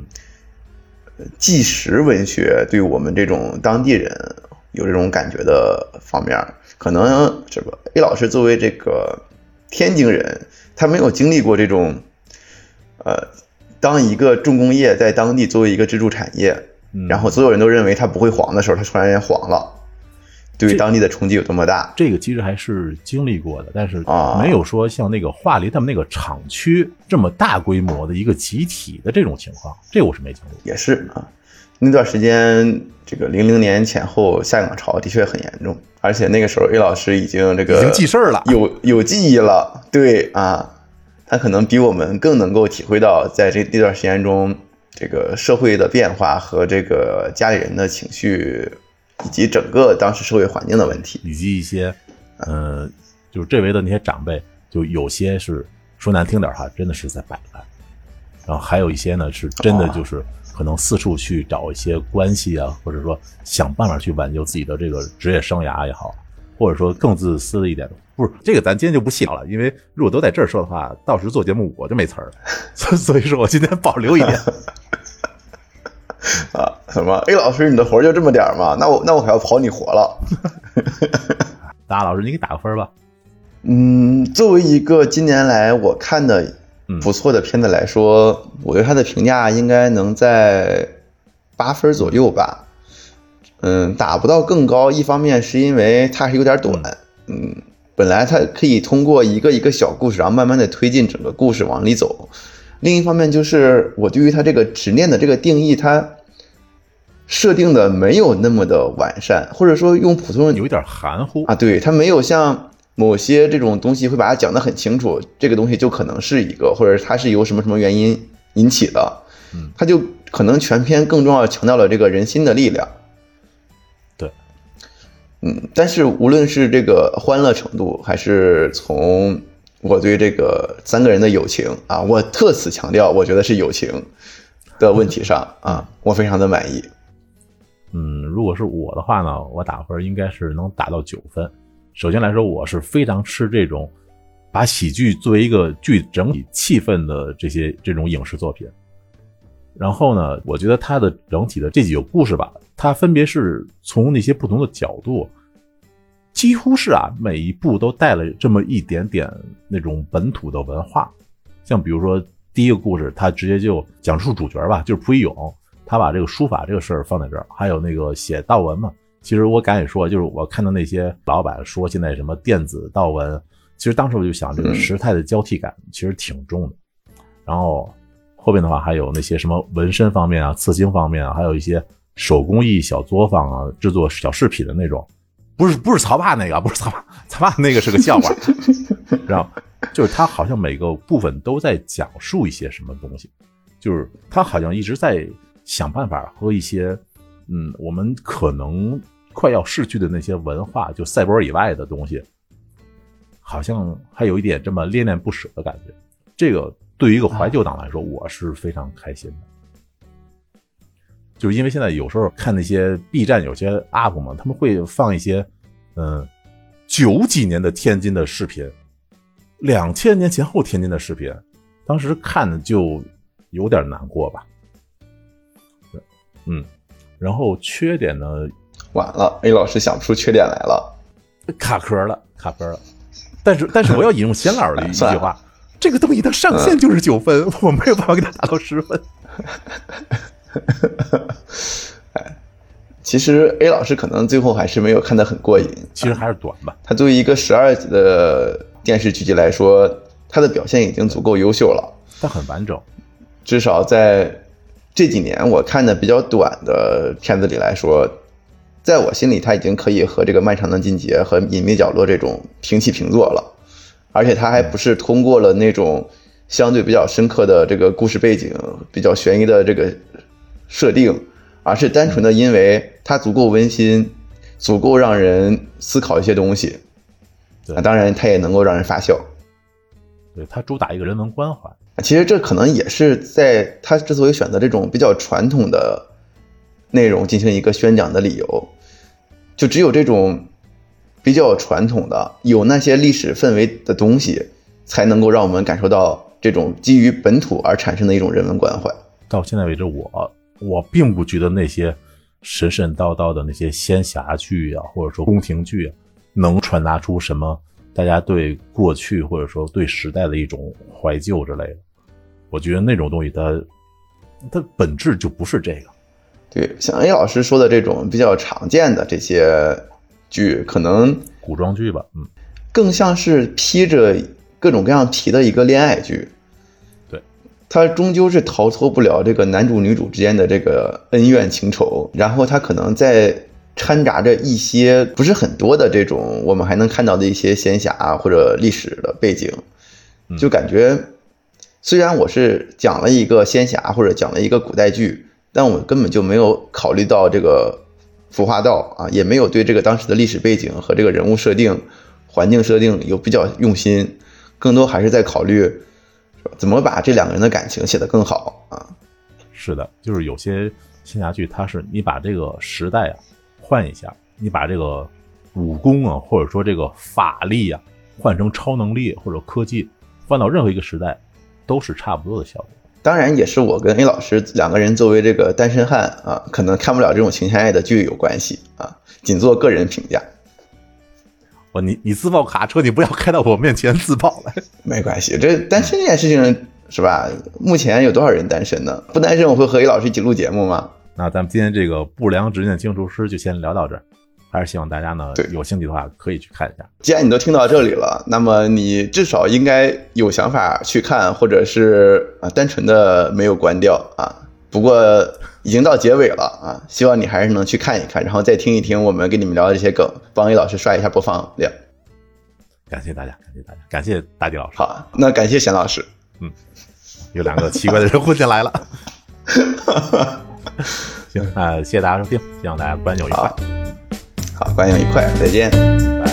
Speaker 2: 纪实文学，对我们这种当地人有这种感觉的方面。可能这个 A 老师作为这个天津人，他没有经历过这种，呃，当一个重工业在当地作为一个支柱产业，
Speaker 1: 嗯
Speaker 2: 然后所有人都认为它不会黄的时候，它突然间黄了，对于当地的冲击有多么大？
Speaker 1: 这个其实还是经历过的，但是
Speaker 2: 啊
Speaker 1: 没有说像那个华林他们那个厂区这么大规模的一个集体的这种情况，这我是没经历过。
Speaker 2: 也是啊，那段时间这个零零年前后下岗潮的确很严重，而且那个时候 A 老师已经这个
Speaker 1: 已经记事儿了
Speaker 2: 有有记忆了。对啊，他可能比我们更能够体会到在这那段时间中，这个社会的变化和这个家里人的情绪，以及整个当时社会环境的问题。
Speaker 1: 以及一些，呃，就是这围的那些长辈，就有些是说难听点儿哈，真的是在摆烂，然后还有一些呢是真的就是可能四处去找一些关系啊，或者说想办法去挽救自己的这个职业生涯也好，或者说更自私的一点，不是这个咱今天就不细聊了，因为如果都在这儿说的话，到时做节目我就没词儿了，所 所以说我今天保留一点。
Speaker 2: 啊，什么 A 老师，你的活儿就这么点儿吗？那我那我可要跑你活了。
Speaker 1: 大老师，你给打个分吧。
Speaker 2: 嗯，作为一个今年来我看的不错的片子来说，我对它的评价应该能在八分左右吧。嗯，打不到更高，一方面是因为它是有点短。嗯，本来它可以通过一个一个小故事，然后慢慢的推进整个故事往里走。另一方面就是我对于它这个执念的这个定义，它设定的没有那么的完善，或者说用普通人
Speaker 1: 有一点含糊。
Speaker 2: 啊，对，它没有像某些这种东西会把它讲得很清楚，这个东西就可能是一个，或者它是由什么什么原因引起的，
Speaker 1: 嗯，
Speaker 2: 它就可能全篇更重要强调了这个人心的力量。
Speaker 1: 对，
Speaker 2: 嗯，但是无论是这个欢乐程度，还是从我对这个三个人的友情啊，我特此强调，我觉得是友情的问题上 啊，我非常的满意。
Speaker 1: 嗯，如果是我的话呢，我打分应该是能打到九分。首先来说，我是非常吃这种把喜剧作为一个剧整体气氛的这些这种影视作品。然后呢，我觉得它的整体的这几个故事吧，它分别是从那些不同的角度，几乎是啊，每一部都带了这么一点点那种本土的文化。像比如说第一个故事，他直接就讲述主角吧，就是蒲一勇。他把这个书法这个事儿放在这儿，还有那个写道文嘛。其实我敢也说，就是我看到那些老板说现在什么电子道文，其实当时我就想，这个时态的交替感其实挺重的。然后后边的话还有那些什么纹身方面啊、刺青方面啊，还有一些手工艺小作坊啊、制作小饰品的那种，不是不是曹爸那个，不是曹爸，曹爸那个是个笑话。然后就是他好像每个部分都在讲述一些什么东西，就是他好像一直在。想办法和一些，嗯，我们可能快要逝去的那些文化，就赛博以外的东西，好像还有一点这么恋恋不舍的感觉。这个对于一个怀旧党来说，我是非常开心的。就是因为现在有时候看那些 B 站有些 UP 嘛，他们会放一些，嗯，九几年的天津的视频，两千年前后天津的视频，当时看的就有点难过吧。嗯，然后缺点呢？
Speaker 2: 晚了，A 老师想不出缺点来了，
Speaker 1: 卡壳了，卡壳了。但是，但是我要引用仙老的一 句话：这个东西的上限就是九分，我没有办法给他打到十分。
Speaker 2: 哎，其实 A 老师可能最后还是没有看得很过瘾。
Speaker 1: 其实还是短吧。
Speaker 2: 他作为一个十二集的电视剧集来说，他的表现已经足够优秀了。
Speaker 1: 它很完整，
Speaker 2: 至少在。这几年我看的比较短的片子里来说，在我心里他已经可以和这个《漫长的季节》和《隐秘角落》这种平起平坐了，而且他还不是通过了那种相对比较深刻的这个故事背景、比较悬疑的这个设定，而是单纯的因为它足够温馨，足够让人思考一些东西。
Speaker 1: 对，
Speaker 2: 当然它也能够让人发笑。
Speaker 1: 对，它主打一个人文关怀。
Speaker 2: 其实这可能也是在他之所以选择这种比较传统的内容进行一个宣讲的理由，就只有这种比较传统的、有那些历史氛围的东西，才能够让我们感受到这种基于本土而产生的一种人文关怀。
Speaker 1: 到现在为止，我我并不觉得那些神神叨叨的那些仙侠剧啊，或者说宫廷剧，能传达出什么大家对过去或者说对时代的一种怀旧之类的。我觉得那种东西，它它本质就不是这个。
Speaker 2: 对，像 A 老师说的这种比较常见的这些剧，可能
Speaker 1: 古装剧吧，嗯，
Speaker 2: 更像是披着各种各样皮的一个恋爱剧。
Speaker 1: 对，
Speaker 2: 它终究是逃脱不了这个男主女主之间的这个恩怨情仇，然后他可能在掺杂着一些不是很多的这种我们还能看到的一些仙侠或者历史的背景，就感觉。虽然我是讲了一个仙侠或者讲了一个古代剧，但我根本就没有考虑到这个服化道啊，也没有对这个当时的历史背景和这个人物设定、环境设定有比较用心，更多还是在考虑怎么把这两个人的感情写得更好啊。
Speaker 1: 是的，就是有些仙侠剧，它是你把这个时代啊换一下，你把这个武功啊或者说这个法力啊换成超能力或者科技，换到任何一个时代。都是差不多的效果，
Speaker 2: 当然也是我跟 A 老师两个人作为这个单身汉啊，可能看不了这种情情爱爱的剧有关系啊，仅做个人评价。
Speaker 1: 我你你自爆卡车，你不要开到我面前自爆了。
Speaker 2: 没关系，这单身这件事情是吧？目前有多少人单身呢？不单身我会和李老师一起录节目吗？
Speaker 1: 那咱们今天这个不良执念清除师就先聊到这儿。还是希望大家呢，有兴趣的话可以去看一下。
Speaker 2: 既然你都听到这里了，那么你至少应该有想法去看，或者是啊，单纯的没有关掉啊。不过已经到结尾了啊，希望你还是能去看一看，然后再听一听我们跟你们聊的这些梗，帮 A 老师刷一下播放量。
Speaker 1: 感谢大家，感谢大家，感谢大地老师。
Speaker 2: 好，那感谢贤老师。
Speaker 1: 嗯，有两个奇怪的人混进来了。行，那谢谢大家收听，希望大家观影愉快。
Speaker 2: 好，观影愉快，再见。